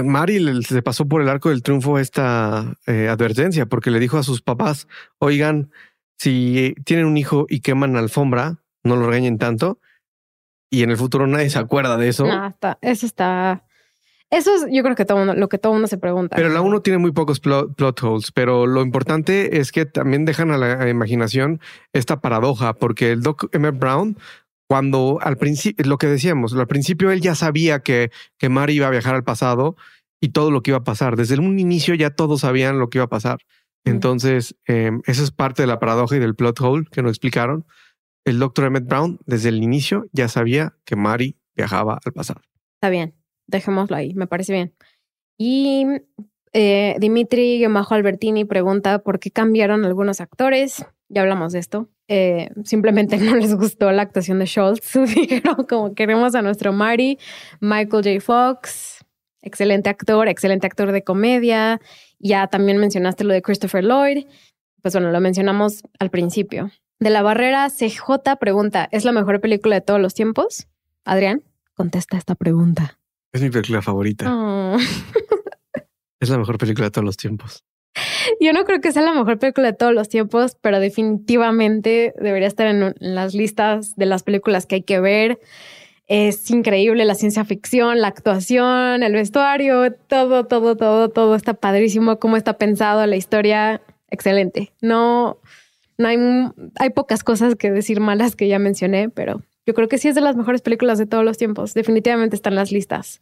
Mari se pasó por el arco del triunfo esta eh, advertencia porque le dijo a sus papás, oigan, si tienen un hijo y queman alfombra, no lo regañen tanto. y en el futuro nadie se acuerda de eso. No, está, eso está. Eso es, yo creo que todo lo que todo mundo se pregunta. Pero la uno tiene muy pocos plot, plot holes, pero lo importante es que también dejan a la imaginación esta paradoja, porque el Doc Emmett Brown, cuando al principio, lo que decíamos, al principio él ya sabía que, que Mary iba a viajar al pasado y todo lo que iba a pasar. Desde un inicio ya todos sabían lo que iba a pasar. Entonces, eh, eso es parte de la paradoja y del plot hole que nos explicaron. El doctor Emmett Brown, desde el inicio, ya sabía que Mary viajaba al pasado. Está bien dejémoslo ahí, me parece bien. Y eh, Dimitri Majo Albertini pregunta por qué cambiaron algunos actores. Ya hablamos de esto. Eh, simplemente [laughs] no les gustó la actuación de Schultz. [laughs] Dijeron como queremos a nuestro Mari, Michael J. Fox, excelente actor, excelente actor de comedia. Ya también mencionaste lo de Christopher Lloyd. Pues bueno, lo mencionamos al principio. De la barrera CJ pregunta, ¿es la mejor película de todos los tiempos? Adrián, contesta esta pregunta. Es mi película favorita. Oh. [laughs] es la mejor película de todos los tiempos. Yo no creo que sea la mejor película de todos los tiempos, pero definitivamente debería estar en, las listas de las películas que hay que ver. Es increíble la ciencia ficción, la actuación, el vestuario, todo, todo, todo, todo está padrísimo. Cómo está pensado la historia, excelente. No, no hay, hay pocas cosas que decir malas que ya mencioné, pero yo creo que sí es de las mejores películas de todos los tiempos. Definitivamente están las listas.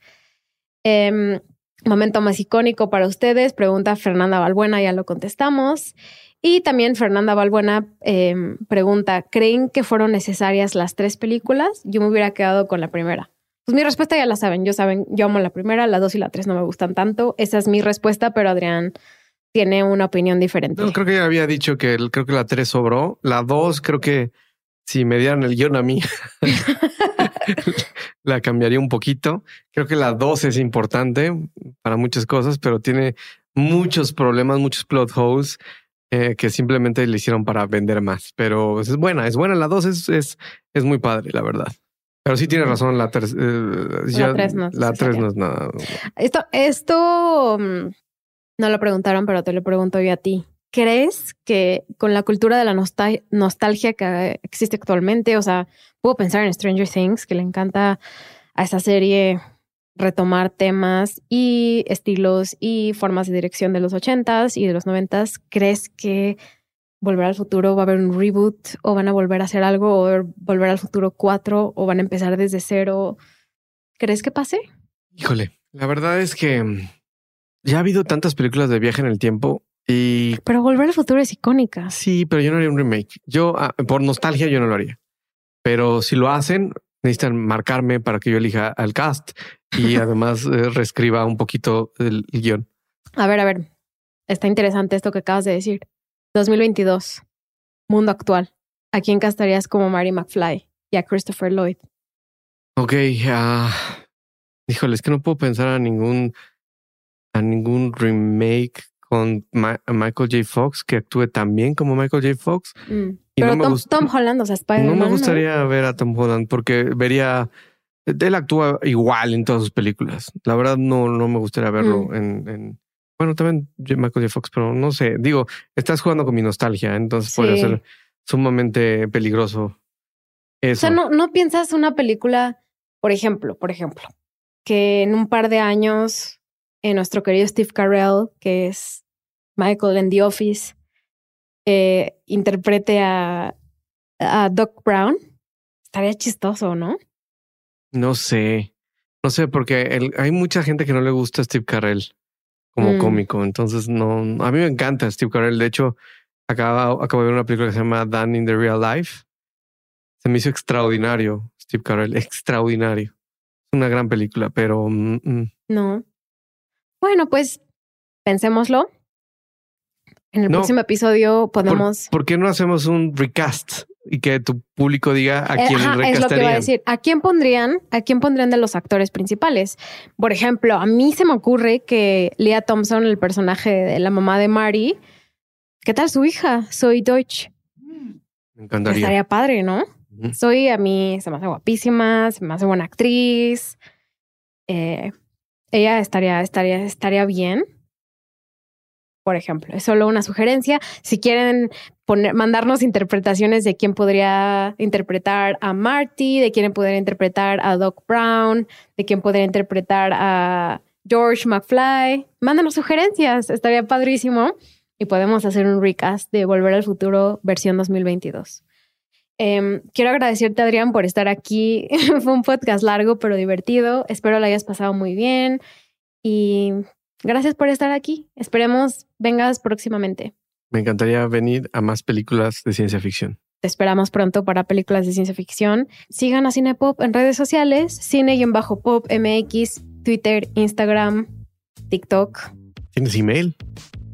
Em, momento más icónico para ustedes, pregunta Fernanda Balbuena, ya lo contestamos. Y también Fernanda Balbuena em, pregunta, ¿creen que fueron necesarias las tres películas? Yo me hubiera quedado con la primera. Pues mi respuesta ya la saben, yo saben, yo amo la primera, la dos y la tres no me gustan tanto. Esa es mi respuesta, pero Adrián tiene una opinión diferente. No, creo que ya había dicho que creo que la tres sobró. La dos creo que si me dieran el guion a mí, [laughs] [laughs] la cambiaría un poquito. Creo que la 2 es importante para muchas cosas, pero tiene muchos problemas, muchos plot holes eh, que simplemente le hicieron para vender más. Pero es buena, es buena. La 2 es, es, es muy padre, la verdad. Pero sí tiene razón, la, tres, eh, la 3 no, la no es nada. Esto, esto mm, no lo preguntaron, pero te lo pregunto yo a ti. ¿Crees que con la cultura de la nostalgia que existe actualmente, o sea, puedo pensar en Stranger Things, que le encanta a esta serie retomar temas y estilos y formas de dirección de los ochentas y de los noventas, ¿crees que Volver al Futuro va a haber un reboot o van a volver a hacer algo o Volver al Futuro 4 o van a empezar desde cero? ¿Crees que pase? Híjole, la verdad es que ya ha habido tantas películas de viaje en el tiempo pero Volver al Futuro es icónica. Sí, pero yo no haría un remake. Yo, ah, por nostalgia, yo no lo haría. Pero si lo hacen, necesitan marcarme para que yo elija al cast y [laughs] además eh, reescriba un poquito el, guion. A ver, a ver. Está interesante esto que acabas de decir. 2022. Mundo actual. ¿A quién castarías como Mary McFly y a Christopher Lloyd? Ok. Uh, híjole, es que no puedo pensar a ningún a ningún remake con Michael J. Fox, que actúe tan bien como Michael J. Fox. Mm. Pero Tom, Holland, o sea, Spider-Man. No me gustaría ver a Tom Holland porque vería. Él actúa igual en todas sus películas. La verdad, no, no me gustaría verlo mm. en, Bueno, también Michael J. Fox, pero no sé. Digo, estás jugando con mi nostalgia, entonces puede ser sumamente peligroso. Eso. O sea, no, no piensas una película, por ejemplo, por ejemplo, que en un par de años en nuestro querido Steve Carell, que es Michael en The Office, eh, interprete a, a Doc Brown. Estaría chistoso, ¿no? No sé. No sé, porque hay mucha gente que no le gusta a Steve Carell como mm. cómico. Entonces, no. A mí me encanta Steve Carell. De hecho, acabo, acabo de ver una película que se llama Dan in the Real Life. Se me hizo extraordinario, Steve Carell. Extraordinario. Es una gran película, pero. Mm, mm. No. Bueno, pues pensémoslo. En el próximo episodio podemos. ¿Por, qué no hacemos un recast y que tu público diga a eh, quién recastarían? Es lo que a decir. ¿A quién pondrían? ¿A quién pondrían de los actores principales? Por ejemplo, a mí se me ocurre que Leah Thompson, el personaje de la mamá de Mary, ¿qué tal su hija? Soy Deutsch. Me encantaría. Estaría padre, ¿no? Soy a mí, se me hace guapísima, se me hace buena actriz. Eh, ella estaría, estaría, estaría bien. por ejemplo. Es solo una sugerencia. Si quieren poner, mandarnos interpretaciones de quién podría interpretar a Marty, de quién podría interpretar a Doc Brown, de quién podría interpretar a George McFly, mándanos sugerencias. Estaría padrísimo. Y podemos hacer un recast de Volver al Futuro versión 2022. Em, quiero agradecerte, Adrián, por estar aquí. [laughs] Fue un podcast largo, pero divertido. Espero lo hayas pasado muy bien. Y gracias por estar aquí. Esperemos vengas próximamente. Me encantaría venir a más películas de ciencia ficción. Te esperamos pronto para películas de ciencia ficción. Sigan a Cinepop en redes sociales, cine-pop MX, Twitter, Instagram, TikTok. ¿Tienes email?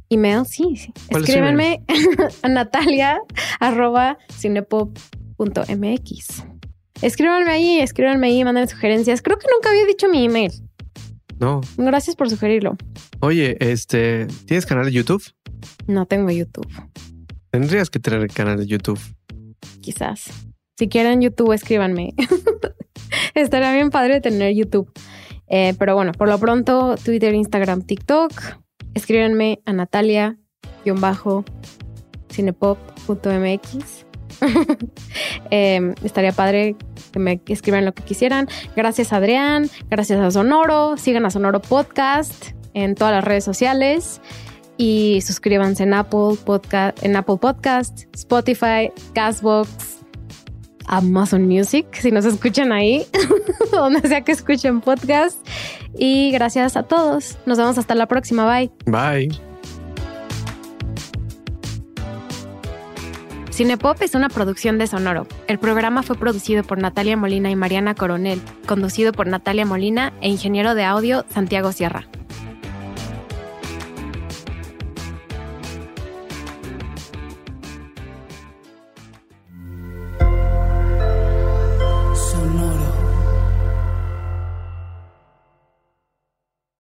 Email, sí, sí. Escríbanme [laughs] a natalia arroba cinepop.mx. Escríbanme ahí, escríbanme ahí, manden sugerencias. Creo que nunca había dicho mi email. No. Gracias por sugerirlo. Oye, este, ¿tienes canal de YouTube? No tengo YouTube. Tendrías que tener canal de YouTube. Quizás. Si quieren YouTube, escríbanme. [laughs] Estaría bien padre tener YouTube. Eh, pero bueno, por lo pronto, Twitter, Instagram, TikTok. Escríbanme a natalia-cinepop.mx. [laughs] Em, estaría padre que me escriban lo que quisieran. Gracias Adrián, gracias a Sonoro. Sigan a Sonoro Podcast en todas las redes sociales y suscríbanse en Apple Podcast, en Apple Podcast, Spotify, Castbox, Amazon Music, si nos escuchan ahí, [laughs] donde sea que escuchen podcast. Y gracias a todos. Nos vemos hasta la próxima. Bye. Bye. Cinepop es una producción de Sonoro. El programa fue producido por Natalia Molina y Mariana Coronel, conducido por Natalia Molina e ingeniero de audio Santiago Sierra.